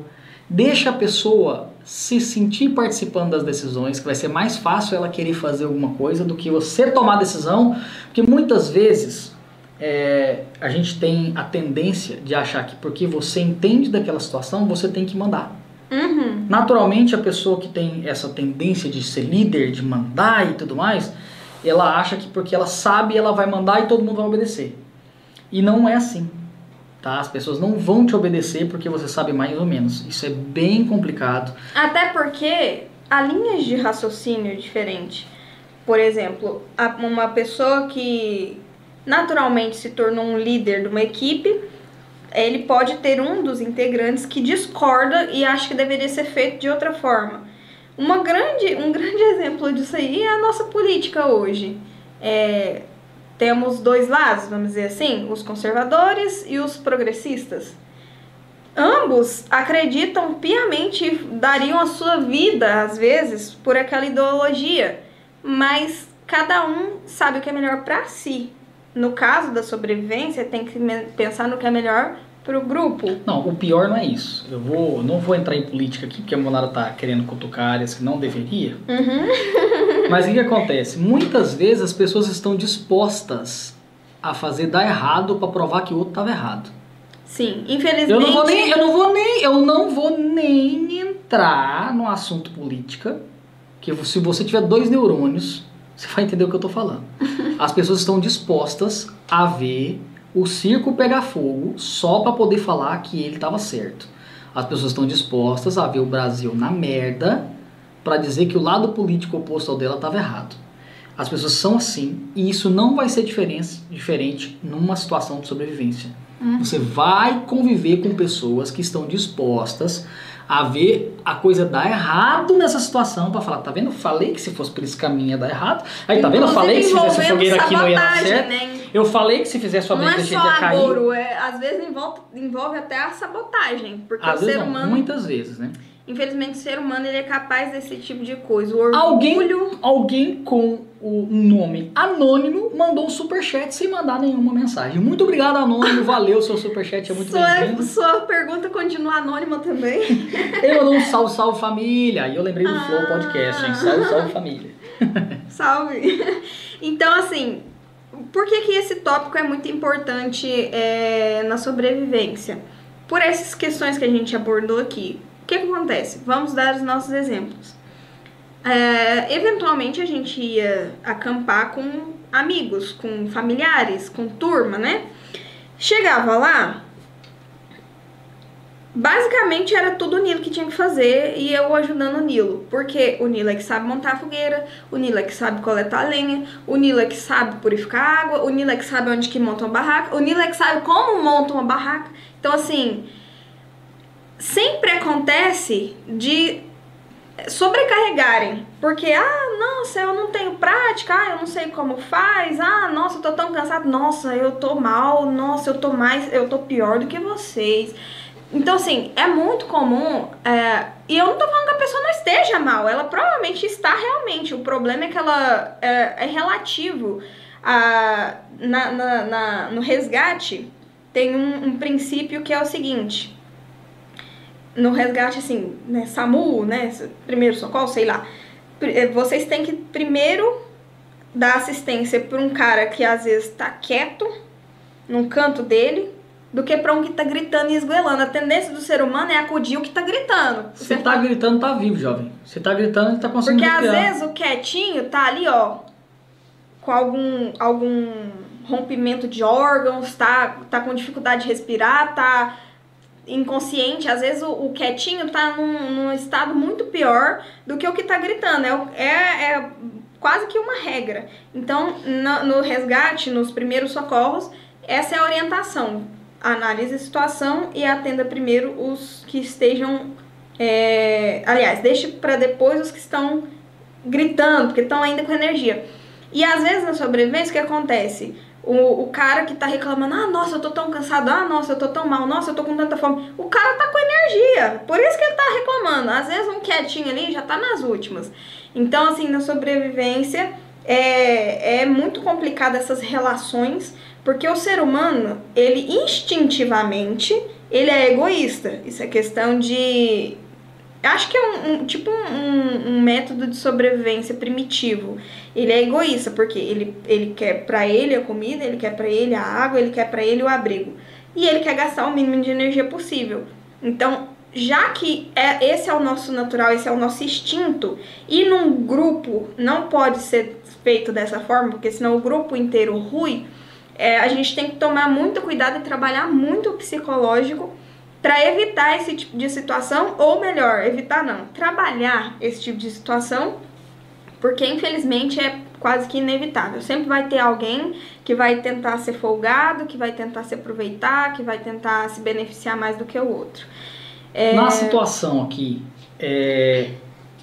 Deixa a pessoa se sentir participando das decisões, que vai ser mais fácil ela querer fazer alguma coisa do que você tomar a decisão, porque muitas vezes é, a gente tem a tendência de achar que porque você entende daquela situação, você tem que mandar. Uhum. Naturalmente, a pessoa que tem essa tendência de ser líder, de mandar e tudo mais, ela acha que porque ela sabe, ela vai mandar e todo mundo vai obedecer. E não é assim. Tá? As pessoas não vão te obedecer porque você sabe mais ou menos. Isso é bem complicado. Até porque há linhas de raciocínio diferentes. Por exemplo, uma pessoa que naturalmente se tornou um líder de uma equipe, ele pode ter um dos integrantes que discorda e acha que deveria ser feito de outra forma. Uma grande, um grande exemplo disso aí é a nossa política hoje. É, temos dois lados, vamos dizer assim, os conservadores e os progressistas. Ambos acreditam piamente e dariam a sua vida, às vezes, por aquela ideologia, mas cada um sabe o que é melhor para si. No caso da sobrevivência, tem que pensar no que é melhor para o grupo. Não, o pior não é isso. Eu vou, não vou entrar em política aqui porque a Monara tá querendo cutucar áreas que não deveria. Uhum. Mas o que acontece? Muitas vezes as pessoas estão dispostas a fazer dar errado para provar que o outro estava errado. Sim, infelizmente. Eu não vou nem, eu não vou nem, eu não vou nem entrar no assunto política, que se você tiver dois neurônios, você vai entender o que eu tô falando. As pessoas estão dispostas a ver o circo pegar fogo só para poder falar que ele estava certo. As pessoas estão dispostas a ver o Brasil na merda para dizer que o lado político oposto ao dela estava errado. As pessoas são assim e isso não vai ser diferente, numa situação de sobrevivência. Você vai conviver com pessoas que estão dispostas a ver a coisa dar errado nessa situação para falar, tá vendo? Eu falei que se fosse por esse caminho ia dar errado. Aí tá vendo? Eu falei que se fizesse fogueira aqui não ia dar certo. né? Eu falei que se fizesse sua Não é só ia cair. agouro, é, às vezes envolve, envolve até a sabotagem. Porque Às o ser não, humano, muitas vezes, né? Infelizmente, o ser humano ele é capaz desse tipo de coisa. O orgulho. Alguém, alguém com o nome anônimo mandou um superchat sem mandar nenhuma mensagem. Muito obrigado, anônimo. Valeu, seu superchat é muito bem-vindo. sua pergunta continua anônima também. Ele mandou um salve, salve família. E eu lembrei do Ah. Flow Podcast, hein? Salve, salve família. Salve! Então, assim, por que, que esse tópico é muito importante é, na sobrevivência? Por essas questões que a gente abordou aqui. O que, que acontece? Vamos dar os nossos exemplos. É, eventualmente a gente ia acampar com amigos, com familiares, com turma, né? Chegava lá, Basicamente era tudo o Nilo que tinha que fazer e eu ajudando o Nilo. Porque o Nilo é que sabe montar a fogueira, o Nilo é que sabe coletar lenha, o Nilo é que sabe purificar água, o Nilo é que sabe onde que monta uma barraca, o Nilo é que sabe como monta uma barraca. Então assim, sempre acontece de sobrecarregarem. Porque, ah, nossa, eu não tenho prática, ah, eu não sei como faz, ah, nossa, eu tô tão cansado, nossa, eu tô mal, nossa, eu tô mais, eu tô pior do que vocês. Então, assim, é muito comum, é, e eu não tô falando que a pessoa não esteja mal, ela provavelmente está realmente. O problema é que ela é, é relativo a, na, na, na, no resgate. Tem um, um, princípio que é o seguinte: no resgate, assim, né, SAMU, né, primeiro socorro, sei lá, é, vocês têm que primeiro dar assistência para um cara que às vezes tá quieto num canto dele do que para um que tá gritando e esgoelando. A tendência do ser humano é acudir o que tá gritando. Você tá gritando, tá vivo, jovem. Você tá gritando, ele tá conseguindo Porque respirar. às vezes o quietinho tá ali, ó, com algum algum rompimento de órgãos, tá tá com dificuldade de respirar, tá inconsciente, às vezes o, o quietinho tá num, num, estado muito pior do que o que tá gritando. É, é, é quase que uma regra. Então, no, no resgate, nos primeiros socorros, essa é a orientação analise a situação e atenda primeiro os que estejam. É, aliás, deixe para depois os que estão gritando, porque estão ainda com energia. E às vezes na sobrevivência, o que acontece? O, o cara que tá reclamando, ah, nossa, eu tô tão cansado, ah, nossa, eu tô tão mal, nossa, eu tô com tanta fome. O cara tá com energia, por isso que ele tá reclamando. Às vezes um quietinho ali já tá nas últimas. Então, assim, na sobrevivência é, é muito complicado essas relações porque o ser humano, ele instintivamente, ele é egoísta. Isso é questão de acho que é um, um tipo um, um, método de sobrevivência primitivo. Ele é egoísta porque ele, ele quer para ele a comida, ele quer para ele a água, ele quer para ele o abrigo e ele quer gastar o mínimo de energia possível. Então, já que é, esse é o nosso natural, esse é o nosso instinto, e num grupo não pode ser feito dessa forma, porque senão o grupo inteiro rui é, a gente tem que tomar muito cuidado e trabalhar muito o psicológico para evitar esse tipo de situação, ou melhor, evitar não, trabalhar esse tipo de situação, porque infelizmente é quase que inevitável. Sempre vai ter alguém que vai tentar ser folgado, que vai tentar se aproveitar, que vai tentar se beneficiar mais do que o outro. É... Na situação aqui, é,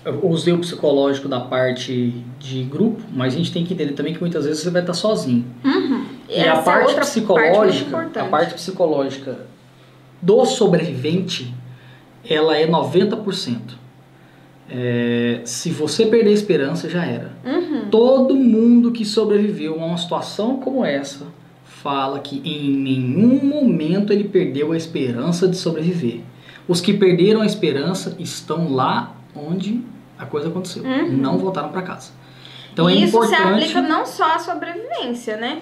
eu usei o psicológico da parte de grupo, mas a gente tem que entender também que muitas vezes você vai estar sozinho. Uhum. E a parte psicológica, parte a parte psicológica do sobrevivente, ela é 90%. É, se você perder a esperança, já era. Uhum. Todo mundo que sobreviveu a uma situação como essa fala que em nenhum momento ele perdeu a esperança de sobreviver. Os que perderam a esperança estão lá onde a coisa aconteceu, uhum. não voltaram para casa. Então e é isso importante... se aplica não só à sobrevivência, né?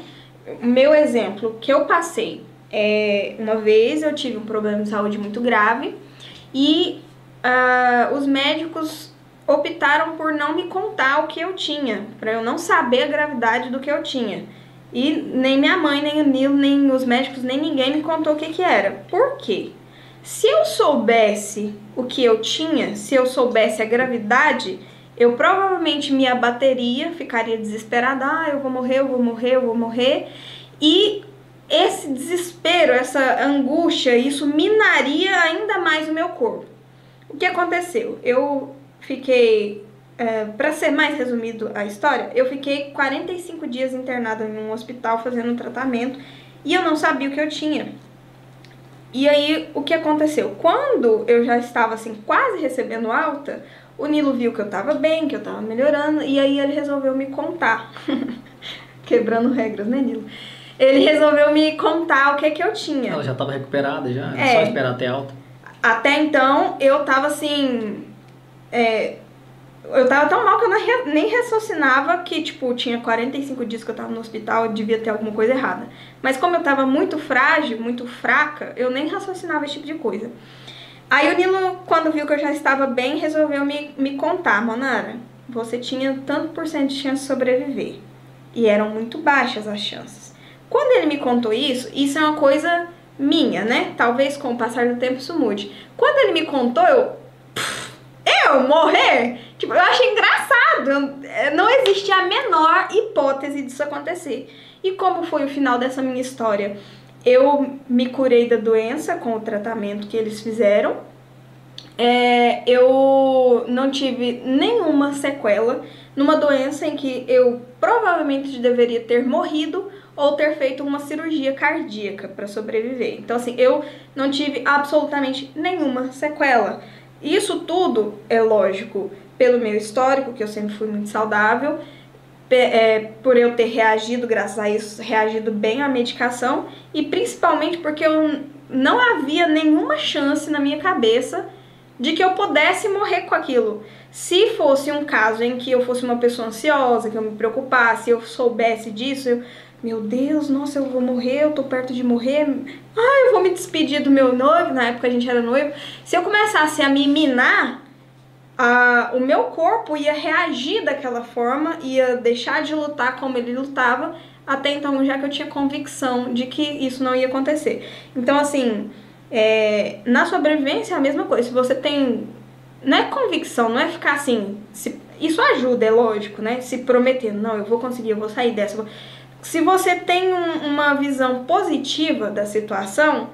Meu exemplo que eu passei é uma vez eu tive um problema de saúde muito grave e uh, os médicos optaram por não me contar o que eu tinha, para eu não saber a gravidade do que eu tinha. E nem minha mãe, nem o Nilo, nem os médicos, nem ninguém me contou o que, que era. Por quê? Se eu soubesse o que eu tinha, se eu soubesse a gravidade, eu provavelmente me abateria, ficaria desesperada, ah, eu vou morrer, eu vou morrer, eu vou morrer. E esse desespero, essa angústia, isso minaria ainda mais o meu corpo. O que aconteceu? Eu fiquei, é, para ser mais resumido a história, eu fiquei 45 dias internada em um hospital fazendo um tratamento e eu não sabia o que eu tinha. E aí, o que aconteceu? Quando eu já estava assim, quase recebendo alta, o Nilo viu que eu estava bem, que eu estava melhorando, e aí ele resolveu me contar. Quebrando regras, né, Nilo? Ele resolveu me contar o que que eu tinha. Ela já estava recuperada, já? Era É. só esperar até alta? Até então, eu tava assim. é, eu tava tão mal que eu não nem raciocinava que, tipo, tinha 45 dias que eu tava no hospital, eu devia ter alguma coisa errada. Mas como eu tava muito frágil, muito fraca, eu nem raciocinava esse tipo de coisa. Aí o Nilo, quando viu que eu já estava bem, resolveu me, me contar, Monara, você tinha tanto por cento de chance de sobreviver. E eram muito baixas as chances. Quando ele me contou isso, isso é uma coisa minha, né? Talvez com o passar do tempo isso mude. Quando ele me contou, eu. Eu morrer? Tipo, eu achei engraçado. Não existia a menor hipótese disso acontecer. E como foi o final dessa minha história? Eu me curei da doença com o tratamento que eles fizeram. É, eu não tive nenhuma sequela numa doença em que eu provavelmente deveria ter morrido ou ter feito uma cirurgia cardíaca para sobreviver. Então, assim, eu não tive absolutamente nenhuma sequela. Isso tudo é lógico pelo meu histórico, que eu sempre fui muito saudável, é, por eu ter reagido, graças a isso, reagido bem à medicação e principalmente porque eu não havia nenhuma chance na minha cabeça de que eu pudesse morrer com aquilo. Se fosse um caso em que eu fosse uma pessoa ansiosa, que eu me preocupasse, eu soubesse disso, eu, meu Deus, nossa, eu vou morrer, eu tô perto de morrer. Ah, eu vou me despedir do meu noivo, na época a gente era noivo. Se eu começasse a me minar, a, o meu corpo ia reagir daquela forma, ia deixar de lutar como ele lutava, até então já que eu tinha convicção de que isso não ia acontecer. Então, assim, é, na sobrevivência é a mesma coisa. Se você tem. Não é convicção, não é ficar assim. Se, isso ajuda, é lógico, né? Se prometendo, não, eu vou conseguir, eu vou sair dessa. Se você tem um, uma visão positiva da situação,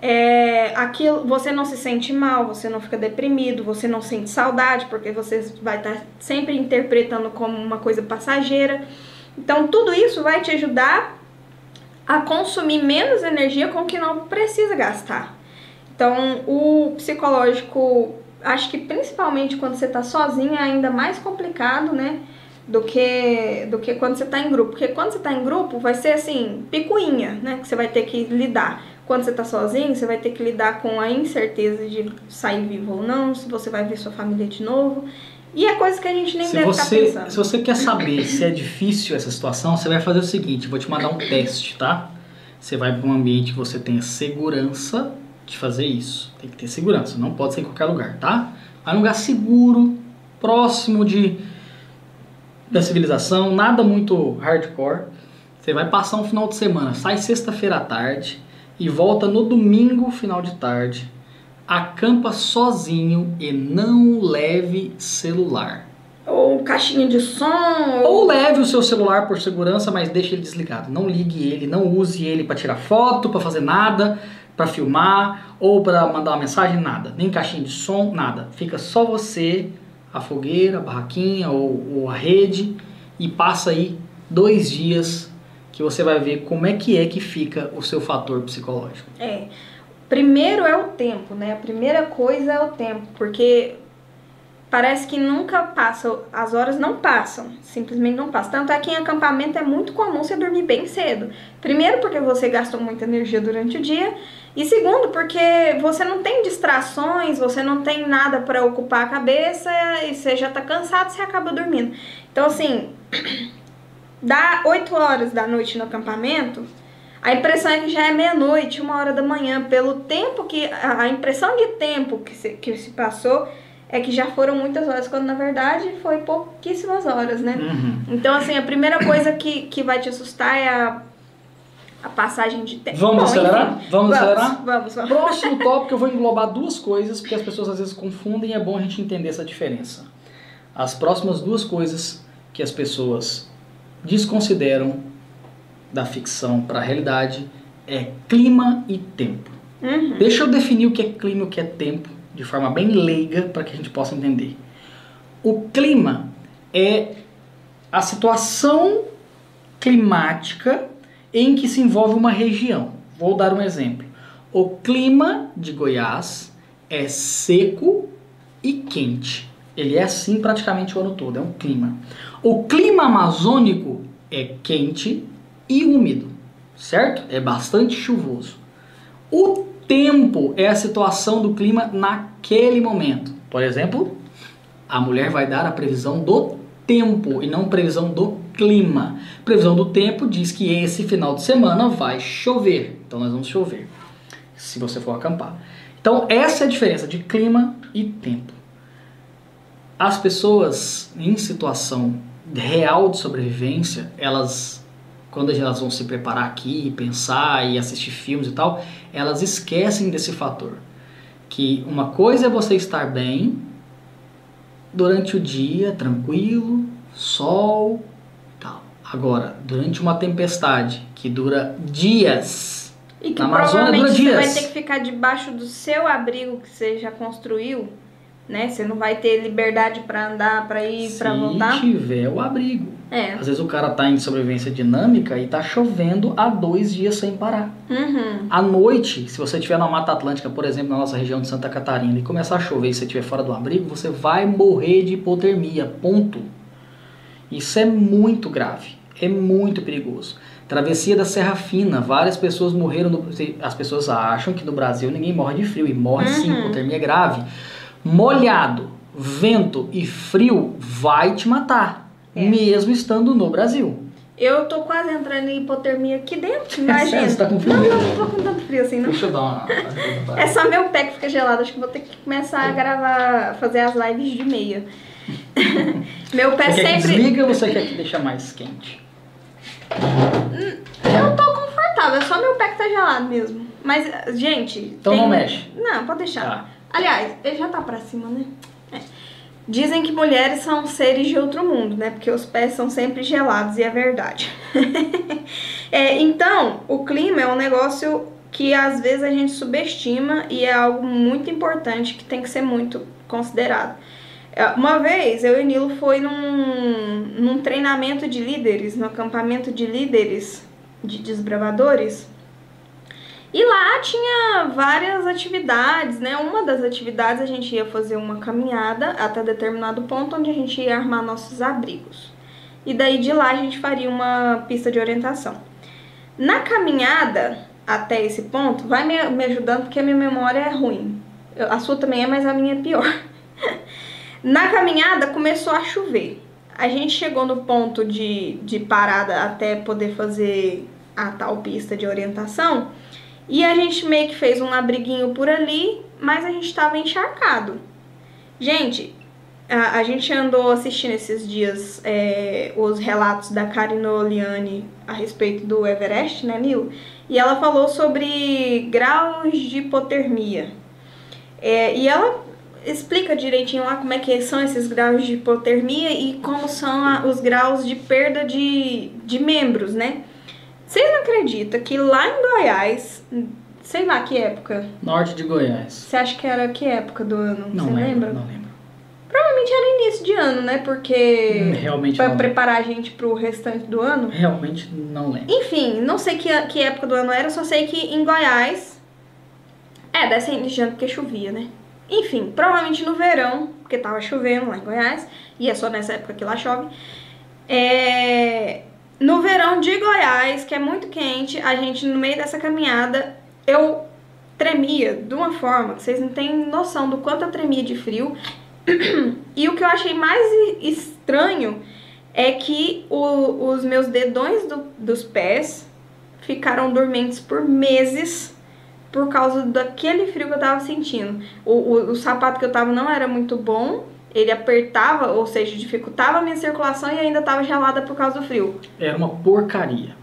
é, aquilo, você não se sente mal, você não fica deprimido, você não sente saudade, porque você vai estar sempre interpretando como uma coisa passageira. Então, tudo isso vai te ajudar a consumir menos energia com que não precisa gastar. Então, o psicológico, acho que principalmente quando você está sozinha é ainda mais complicado, né? Do que, do que quando você está em grupo. Porque quando você está em grupo, vai ser assim, picuinha, né? Que você vai ter que lidar. Quando você está sozinho, você vai ter que lidar com a incerteza de sair vivo ou não, se você vai ver sua família de novo. E é coisa que a gente nem se deve você, estar pensando. Se você quer saber se é difícil essa situação, você vai fazer o seguinte, vou te mandar um teste, tá? Você vai para um ambiente que você tenha segurança de fazer isso. Tem que ter segurança, não pode ser em qualquer lugar, tá? Vai num lugar seguro, próximo de da civilização, nada muito hardcore. Você vai passar um final de semana, sai sexta-feira à tarde e volta no domingo, final de tarde acampa sozinho e não leve celular. Ou caixinha de som. Ou leve o seu celular por segurança, mas deixe ele desligado. Não ligue ele, não use ele para tirar foto, para fazer nada, para filmar ou para mandar uma mensagem, nada. Nem caixinha de som, nada. Fica só você, a fogueira, a barraquinha ou, ou a rede e passa aí dois dias que você vai ver como é que é que fica o seu fator psicológico. É. Primeiro é o tempo, né? A primeira coisa é o tempo, porque parece que nunca passa, as horas não passam, simplesmente não passam. Tanto é que em acampamento é muito comum você dormir bem cedo. Primeiro, porque você gastou muita energia durante o dia, e segundo, porque você não tem distrações, você não tem nada para ocupar a cabeça e você já tá cansado, você acaba dormindo. Então, assim, dá 8 horas da noite no acampamento a impressão é que já é meia-noite, uma hora da manhã, pelo tempo que. A impressão de tempo que se, que se passou é que já foram muitas horas, quando na verdade foi pouquíssimas horas, né? Uhum. Então, assim, a primeira coisa que, que vai te assustar é a, a passagem de tempo. Vamos Bom, acelerar? enfim, Vamos acelerar? Vamos, vamos. Próximo tópico eu vou englobar duas coisas, porque as pessoas às vezes confundem e é bom a gente entender essa diferença. As próximas duas coisas que as pessoas desconsideram da ficção para a realidade é clima e tempo. Uhum. Deixa eu definir o que é clima e o que é tempo de forma bem leiga para que a gente possa entender. O clima é a situação climática em que se envolve uma região. Vou dar um exemplo. O clima de Goiás é seco e quente. Ele é assim praticamente o ano todo, é um clima. O clima amazônico é quente e úmido, certo? É bastante chuvoso. O tempo é a situação do clima naquele momento. Por exemplo, a mulher vai dar a previsão do tempo e não previsão do clima. Previsão do tempo diz que esse final de semana vai chover. Então nós vamos chover, se você for acampar. Então essa é a diferença de clima e tempo. As pessoas em situação real de sobrevivência, elas quando elas vão se preparar aqui, pensar e assistir filmes e tal, elas esquecem desse fator. Que uma coisa é você estar bem durante o dia, tranquilo, sol, tal. Agora, durante uma tempestade que dura dias, E que Na Amazônia provavelmente dura você vai dias. ter que ficar debaixo do seu abrigo que você já construiu, né? Você não vai ter liberdade pra andar, pra ir, se voltar. tiver o abrigo. É. Às vezes o cara tá em sobrevivência dinâmica e tá chovendo há dois dias sem parar. Uhum. À noite, se você estiver na Mata Atlântica, por exemplo, na nossa região de Santa Catarina, e começar a chover e você estiver fora do abrigo, você vai morrer de hipotermia. Ponto. Isso é muito grave. É muito perigoso. Travessia da Serra Fina, várias pessoas morreram. No, as pessoas acham que no Brasil ninguém morre de frio, e morre sim, Uhum. hipotermia grave. Molhado, vento e frio vai te matar, É. mesmo estando no Brasil. Eu tô quase entrando em hipotermia aqui dentro, sério? imagina. Você tá com frio Não, mesmo? não, não tô com tanto frio assim, não. Deixa eu dar uma. É só meu pé que fica gelado, acho que vou ter que começar a gravar, fazer as lives de meia. meu pé Você quer que sempre. desliga ou você quer que deixa mais quente? Eu tô confortável, é só meu pé que tá gelado mesmo. Mas, gente. Então tem- não mexe. Não, pode deixar. Tá. Aliás, ele já tá pra cima, né? É. Dizem que mulheres são seres de outro mundo, né? Porque os pés são sempre gelados e é verdade. É, então, o clima é um negócio que às vezes a gente subestima e é algo muito importante que tem que ser muito considerado. É, Uma vez eu e Nilo foi num, num treinamento de líderes, no acampamento de líderes de desbravadores. E lá tinha várias atividades, né? Uma das atividades a gente ia fazer uma caminhada até determinado ponto onde a gente ia armar nossos abrigos. E daí de lá a gente faria uma pista de orientação. Na caminhada até esse ponto, vai me, me ajudando porque a minha memória é ruim. A sua também é, mas a minha é pior. Na caminhada começou a chover. A gente chegou no ponto de, de parada até poder fazer a tal pista de orientação. E a gente meio que fez um abriguinho por ali, mas a gente estava encharcado. Gente, a, a gente andou assistindo esses dias é, os relatos da Karina Oliani a respeito do Everest, né, Nil? E ela falou sobre graus de hipotermia. É, e ela explica direitinho lá como é que são esses graus de hipotermia e como são a- os graus de perda de, de membros, né? Vocês não acreditam que lá em Goiás, sei lá que época, Norte de Goiás. você acha que era que época do ano? Não você lembro, lembra? não lembro. Provavelmente era início de ano, né? Porque. Hum, Realmente Pra não lembro. preparar a gente pro restante do ano. Realmente não lembro. Enfim, não sei que, que época do ano era, só sei que em Goiás. É, deve ser início de ano porque chovia, né? Enfim, provavelmente no verão, porque tava chovendo lá em Goiás, e é só nessa época que lá chove. É, no verão de Goiás, que é muito quente, a gente, no meio dessa caminhada, eu tremia de uma forma que vocês não têm noção do quanto eu tremia de frio. E o que eu achei mais estranho é que o- os meus dedões do- dos pés ficaram dormentes por meses por causa daquele frio que eu tava sentindo. O, o, o sapato que eu tava não era muito bom, ele apertava, ou seja, dificultava a minha circulação e ainda tava gelada por causa do frio. Era uma porcaria.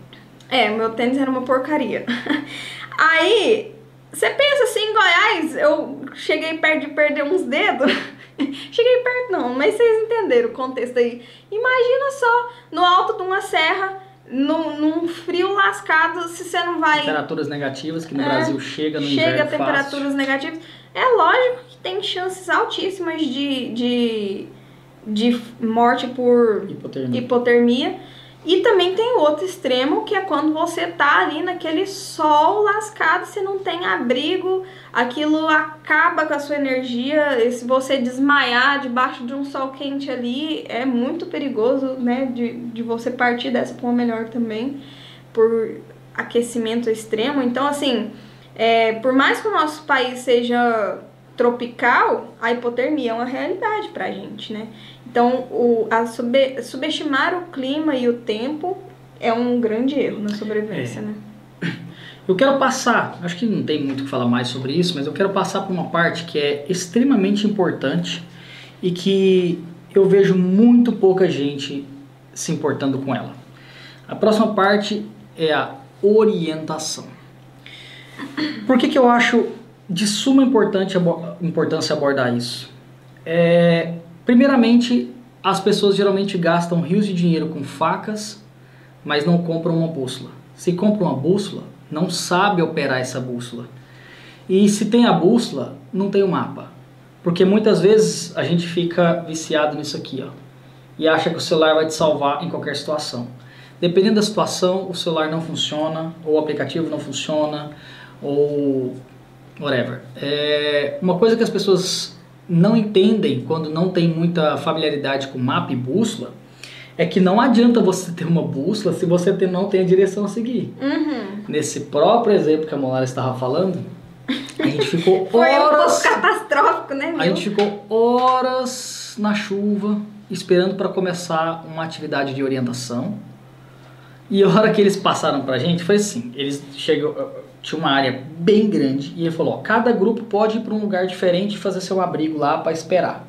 É, meu tênis era uma porcaria. Aí, você pensa assim, em Goiás, eu cheguei perto de perder uns dedos. cheguei perto não, mas vocês entenderam o contexto aí. Imagina só, no alto de uma serra, num, num frio lascado, se você não vai... Temperaturas negativas que no É, Brasil chega no chega a inverno temperaturas fácil. negativas. É lógico que tem chances altíssimas de, de, de morte por Hipotermia. hipotermia. E também tem outro extremo, que é quando você tá ali naquele sol lascado, você não tem abrigo, aquilo acaba com a sua energia. E se você desmaiar debaixo de um sol quente ali, é muito perigoso, né? De, de você partir dessa pra uma melhor também, por aquecimento extremo. Então, assim, é, por mais que o nosso país seja tropical, a hipotermia é uma realidade pra gente, né? Então, o, a sube- subestimar o clima e o tempo é um grande erro na sobrevivência, É. né? Eu quero passar, acho que não tem muito o que falar mais sobre isso, mas eu quero passar por uma parte que é extremamente importante e que eu vejo muito pouca gente se importando com ela. A próxima parte é a orientação. Por que, que eu acho de suma importância abordar isso? É, primeiramente, as pessoas geralmente gastam rios de dinheiro com facas, mas não compram uma bússola. Se compra uma bússola, não sabe operar essa bússola. E se tem a bússola, não tem o mapa. Porque muitas vezes a gente fica viciado nisso aqui, ó. E acha que o celular vai te salvar em qualquer situação. Dependendo da situação, o celular não funciona, ou o aplicativo não funciona, ou whatever. É uma coisa que as pessoas não entendem quando não tem muita familiaridade com mapa e bússola é que não adianta você ter uma bússola se você não tem a direção a seguir. Uhum. Nesse próprio exemplo que a Molara estava falando, a gente ficou Foi um pouco horas. catastrófico, né, A meu? gente ficou horas na chuva esperando para começar uma atividade de orientação. E a hora que eles passaram pra gente foi assim, eles chegou tinha uma área bem grande e ele falou, ó, cada grupo pode ir para um lugar diferente e fazer seu abrigo lá para esperar.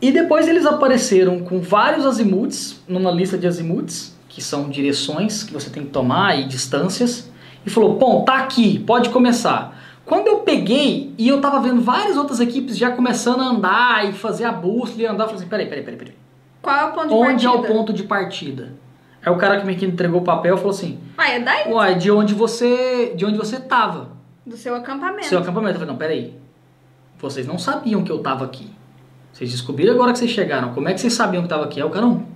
E depois eles apareceram com vários azimuts, numa lista de azimuts, que são direções que você tem que tomar e distâncias, e falou: "Bom, tá aqui, pode começar". Quando eu peguei e eu tava vendo várias outras equipes já começando a andar e fazer a bússola e andar, eu falei assim: "Peraí, peraí, peraí, peraí. Qual é o ponto de Onde é partida? o ponto de partida?" Aí o cara que me entregou o papel falou assim: Ah, é daí "Uai, de onde você, de onde você tava?" do seu acampamento. Seu acampamento. Eu falei, não, peraí. Vocês não sabiam que eu tava aqui. Vocês descobriram agora que vocês chegaram. Como é que vocês sabiam que eu tava aqui? Aí o cara, não,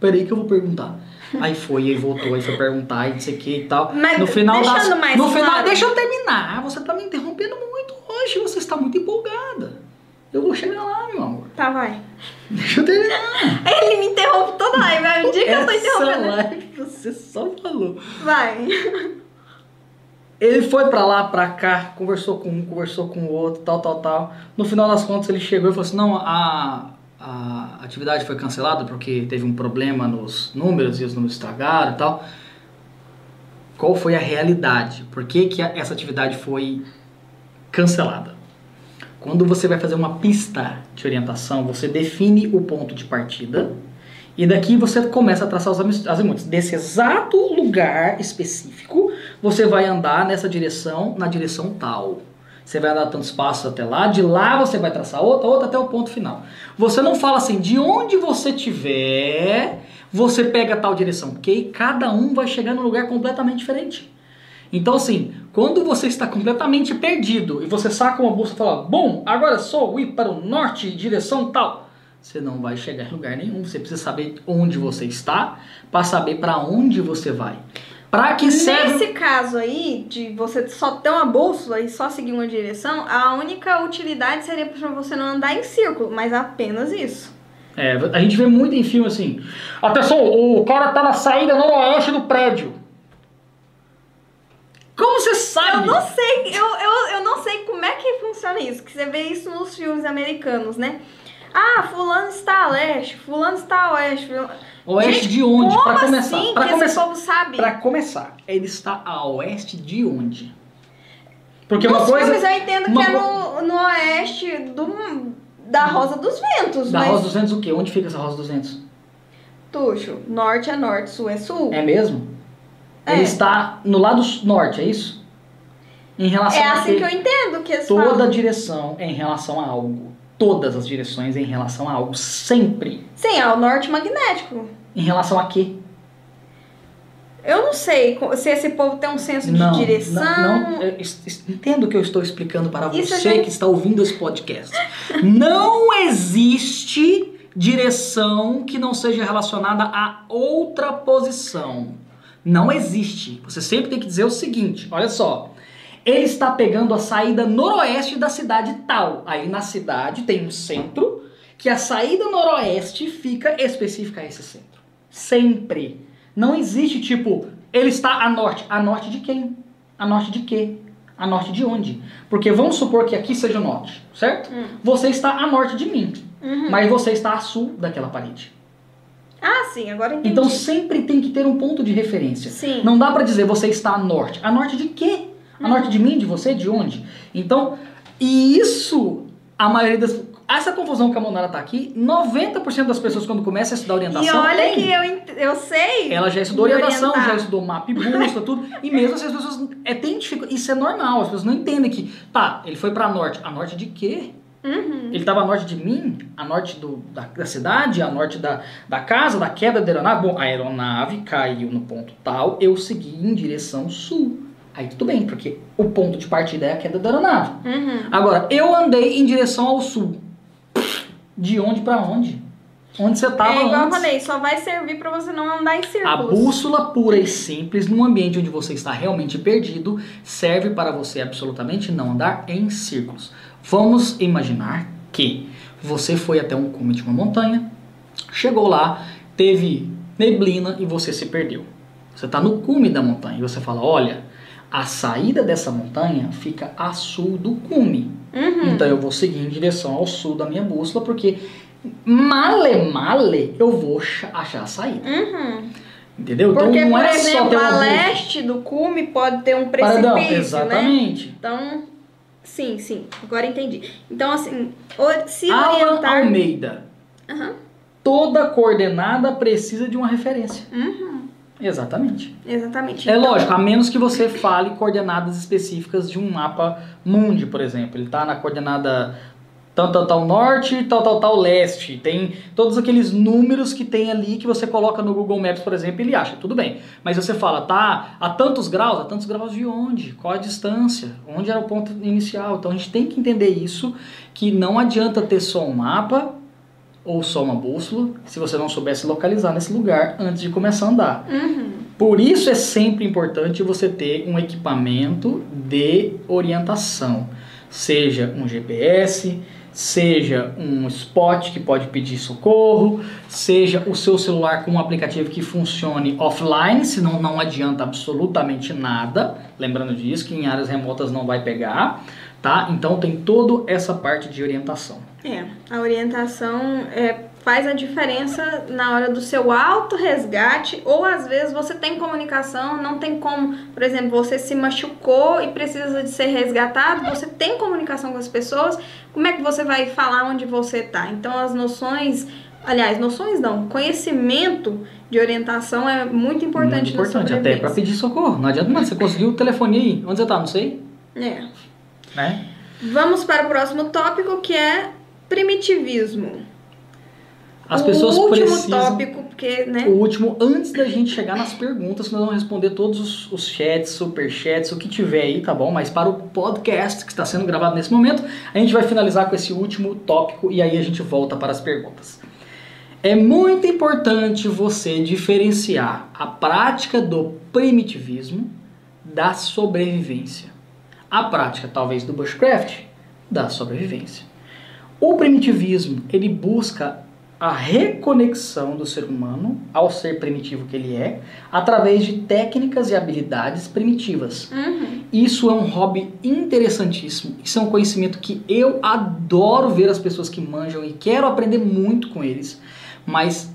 peraí que eu vou perguntar. Aí foi, aí voltou, aí foi perguntar, e não sei o que e tal. Mas no final deixando das, mais No final, claro. deixa eu terminar. Você tá me interrompendo muito hoje. Você está muito empolgada. Eu vou chegar lá, meu amor. Tá, vai. Deixa eu terminar. Ele me interrompe toda live. É um dia que eu tô Essa interrompendo. live você só falou. Vai. Ele foi pra lá, pra cá, conversou com um, conversou com o outro, tal, tal, tal. No final das contas, ele chegou e falou assim: não, a, a atividade foi cancelada porque teve um problema nos números e os números estragaram e tal. Qual foi a realidade? Por que, que essa atividade foi cancelada? Quando você vai fazer uma pista de orientação, você define o ponto de partida e daqui você começa a traçar os azimuts. Desse exato lugar específico, você vai andar nessa direção, na direção tal. Você vai andar tantos passos até lá, de lá você vai traçar outra, outra até o ponto final. Você não fala assim, de onde você tiver, você pega tal direção, porque cada um vai chegar num lugar completamente diferente. Então, assim, quando você está completamente perdido e você saca uma bolsa e fala, bom, agora sou ir para o norte, direção tal, você não vai chegar em lugar nenhum. Você precisa saber onde você está para saber para onde você vai. Para que serve. Nesse caso aí, de você só ter uma bússola e só seguir uma direção, a única utilidade seria pra você não andar em círculo, mas apenas isso. É, a gente vê muito em filme assim. Atenção, o cara tá na saída noroeste do prédio. Como você Eu sabe? não sei, eu, eu, eu não sei como é que funciona isso, que você vê isso nos filmes americanos, né? Ah, fulano está a leste, fulano está a oeste. fulano- Oeste Gente, de onde? Para começar. assim Para começar. povo sabe? Para começar, ele está a oeste de onde? Porque Nos uma coisa filmes eu entendo uma que é no, no oeste do, da Rosa dos Ventos, da mas... Rosa dos Ventos o quê? Onde fica essa Rosa dos Ventos? Tuxo, norte é norte, sul é sul. É mesmo? É. Ele está no lado norte, é isso? Em relação É a assim que eu entendo que eles Toda falam. direção é em relação a algo. Todas as direções é em relação a algo. Sempre. Sim, é o norte magnético. Em relação a quê? Eu não sei se esse povo tem um senso de direção. Não, não. Entendo o que eu estou explicando para Isso você gente- que está ouvindo esse podcast. não existe direção que não seja relacionada a outra posição. Não existe. Você sempre tem que dizer o seguinte: olha só. Ele está pegando a saída noroeste da cidade tal. Aí na cidade tem um centro que a saída noroeste fica específica a esse centro. Sempre. Não existe tipo, ele está a norte. A norte de quem? A norte de quê? A norte de onde? Porque vamos supor que aqui seja o norte, certo? Hum. Você está a norte de mim, Uhum. mas você está a sul daquela parede. Ah, sim, agora entendi. Então sempre tem que ter um ponto de referência. Sim. Não dá pra dizer você está a norte. A norte de quê? A norte de mim, de você, de onde? Então, e isso, a maioria das. essa confusão que a Monara tá aqui, 90% das pessoas quando começam a estudar orientação. E olha tem. que eu, eu sei. Ela já estudou orientação, orientar. já estudou mapa e bússola, tudo. E mesmo assim as pessoas é, tem dificuldade. Isso é normal, as pessoas não entendem que. Tá, ele foi pra norte. A norte de quê? Uhum. Ele tava a norte de mim, a norte do, da, da cidade, a norte da, da casa, da queda da aeronave. Bom, a aeronave caiu no ponto tal, eu segui em direção sul. Aí tudo bem, porque o ponto de partida é a queda da aeronave. Uhum. Agora, eu andei em direção ao sul. De onde pra onde? Onde você tava É igual eu antes? falei, só vai servir pra você não andar em A círculos. bússola pura e simples, num ambiente onde você está realmente perdido, serve para você absolutamente não andar em círculos. Vamos imaginar que você foi até um cume de uma montanha, chegou lá, teve neblina e você se perdeu. Você está no cume da montanha e você fala: Olha, a saída dessa montanha fica a sul do cume. Uhum. Então eu vou seguir em direção ao sul da minha bússola, porque male male eu vou cha- achar a saída. Uhum. Entendeu? Porque, então não por é só exemplo, ter uma a leste do cume pode ter um Paradão, precipício, né? exatamente. Então, sim, sim. Agora entendi. Então, assim, se Alan orientar... Almeida. Aham. Toda coordenada precisa de uma referência. Uhum. Exatamente. Exatamente. É Então, lógico, a menos que você fale coordenadas específicas de um mapa mundi, por exemplo. Ele tá na coordenada tal, tal, tal norte, tal, tal, tal leste. Tem todos aqueles números que tem ali que você coloca no Google Maps, por exemplo, ele acha, tudo bem. Mas você fala, tá a tantos graus, a tantos graus de onde? Qual a distância? Onde era o ponto inicial? Então a gente tem que entender isso, que não adianta ter só um mapa ou só uma bússola, se você não soubesse localizar nesse lugar antes de começar a andar. Uhum. Por isso é sempre importante você ter um equipamento de orientação, seja um GPS, seja um spot que pode pedir socorro, seja o seu celular com um aplicativo que funcione offline, senão não adianta absolutamente nada. Lembrando disso, que em áreas remotas não vai pegar, tá? Então tem toda essa parte de orientação. É, a orientação é, faz a diferença na hora do seu auto-resgate, ou às vezes você tem comunicação, não tem como, por exemplo, você se machucou e precisa de ser resgatado, você tem comunicação com as pessoas, como é que você vai falar onde você tá? Então as noções, aliás, noções não, conhecimento de orientação é muito importante Muito importante, até para pedir socorro. Não adianta nada, você conseguiu o telefone aí, onde você tá? Não sei, É. né? Vamos para o próximo tópico que é primitivismo. As o pessoas último precisam. tópico, porque, né? O último, antes da gente chegar nas perguntas, nós vamos responder todos os, os chats, superchats, o que tiver aí, tá bom? Mas para o podcast que está sendo gravado nesse momento, a gente vai finalizar com esse último tópico e aí a gente volta para as perguntas. É muito importante você diferenciar a prática do primitivismo da sobrevivência. A prática, talvez, do bushcraft, da sobrevivência. O primitivismo, ele busca a reconexão do ser humano ao ser primitivo que ele é, através de técnicas e habilidades primitivas. Uhum. Isso é um hobby interessantíssimo. Isso é um conhecimento que eu adoro ver as pessoas que manjam e quero aprender muito com eles, mas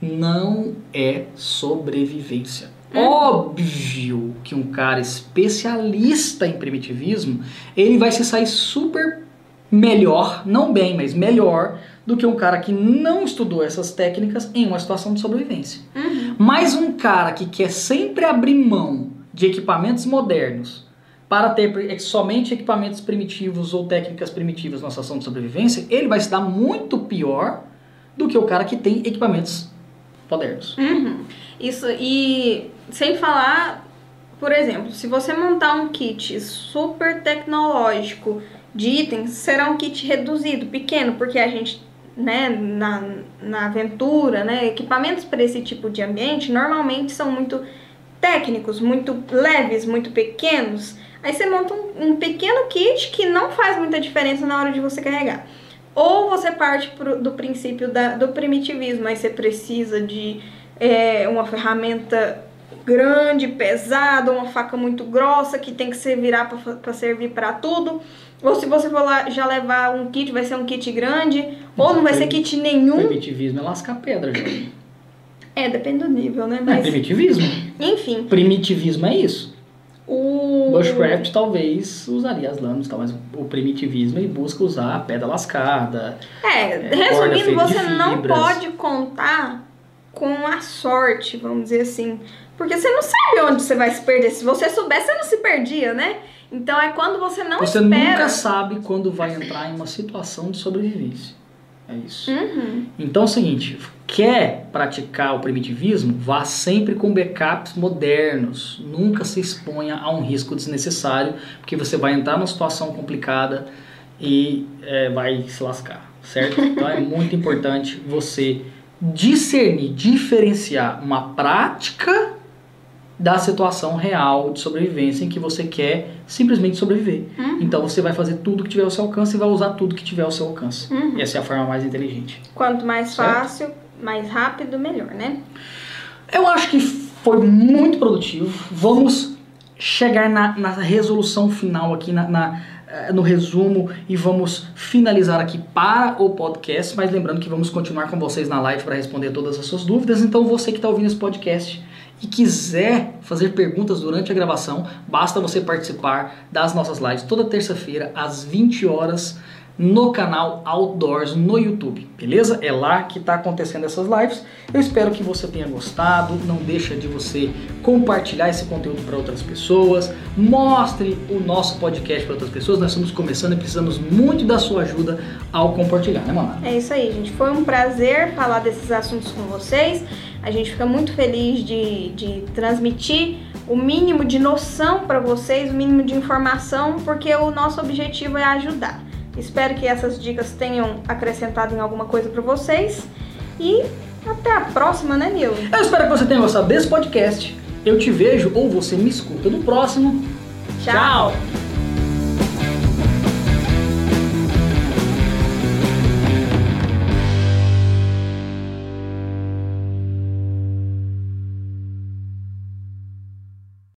não é sobrevivência. Óbvio que um cara especialista em primitivismo, ele vai se sair super melhor, não bem, mas melhor do que um cara que não estudou essas técnicas em uma situação de sobrevivência. Uhum. Mas um cara que quer sempre abrir mão de equipamentos modernos para ter pre- somente equipamentos primitivos ou técnicas primitivas na situação de sobrevivência, ele vai se dar muito pior do que o cara que tem equipamentos modernos. Uhum. Isso, e sem falar, por exemplo, se você montar um kit super tecnológico de itens, será um kit reduzido, pequeno, porque a gente, né, na, na aventura, né, equipamentos para esse tipo de ambiente normalmente são muito técnicos, muito leves, muito pequenos. Aí você monta um, um pequeno kit que não faz muita diferença na hora de você carregar. Ou você parte pro- do princípio da- do primitivismo, aí você precisa de é, uma ferramenta grande, pesada, uma faca muito grossa que tem que se virar para servir para tudo. Ou se você for lá já levar um kit, vai ser um kit grande, ou não vai ser kit nenhum. Primitivismo é lascar pedra, gente. É, depende do nível, né? Não é Mas, primitivismo. enfim, Primitivismo é isso. o bushcraft talvez usaria as lâminas, tal, mas o primitivismo ele busca usar a pedra lascada. É, É, resumindo, você não pode contar com a sorte, vamos dizer assim. Porque você não sabe onde você vai se perder. Se você soubesse, você não se perdia, né? Então é quando você não Você espera. nunca sabe quando vai entrar em uma situação de sobrevivência. É isso. Uhum. Então é o seguinte, quer praticar o primitivismo, vá sempre com backups modernos. Nunca se exponha a um risco desnecessário, porque você vai entrar numa situação complicada e é, vai se lascar, certo? Então é muito importante você discernir, diferenciar uma prática da situação real de sobrevivência em que você quer simplesmente sobreviver. Uhum. Então você vai fazer tudo que tiver ao seu alcance e vai usar tudo que tiver ao seu alcance. Uhum. Essa é a forma mais inteligente. Quanto mais Certo. fácil, mais rápido, melhor, né? Eu acho que foi muito produtivo. Vamos chegar na, na resolução final aqui, na, na, eh, no resumo, e vamos finalizar aqui para o podcast. Mas lembrando que vamos continuar com vocês na live para responder todas as suas dúvidas. Então, você que está ouvindo esse podcast e quiser fazer perguntas durante a gravação, basta você participar das nossas lives toda terça-feira, às 20 horas no canal Outdoors no YouTube, beleza? É lá que está acontecendo essas lives. Eu espero que você tenha gostado. Não deixa de você compartilhar esse conteúdo para outras pessoas. Mostre o nosso podcast para outras pessoas. Nós estamos começando e precisamos muito da sua ajuda ao compartilhar, né, mano? É isso aí, gente. Foi um prazer falar desses assuntos com vocês. A gente fica muito feliz de, de transmitir o mínimo de noção para vocês, o mínimo de informação, porque o nosso objetivo é ajudar. Espero que essas dicas tenham acrescentado em alguma coisa para vocês. E até a próxima, né, Nil? Eu espero que você tenha gostado desse podcast. Eu te vejo ou você me escuta no próximo. Tchau.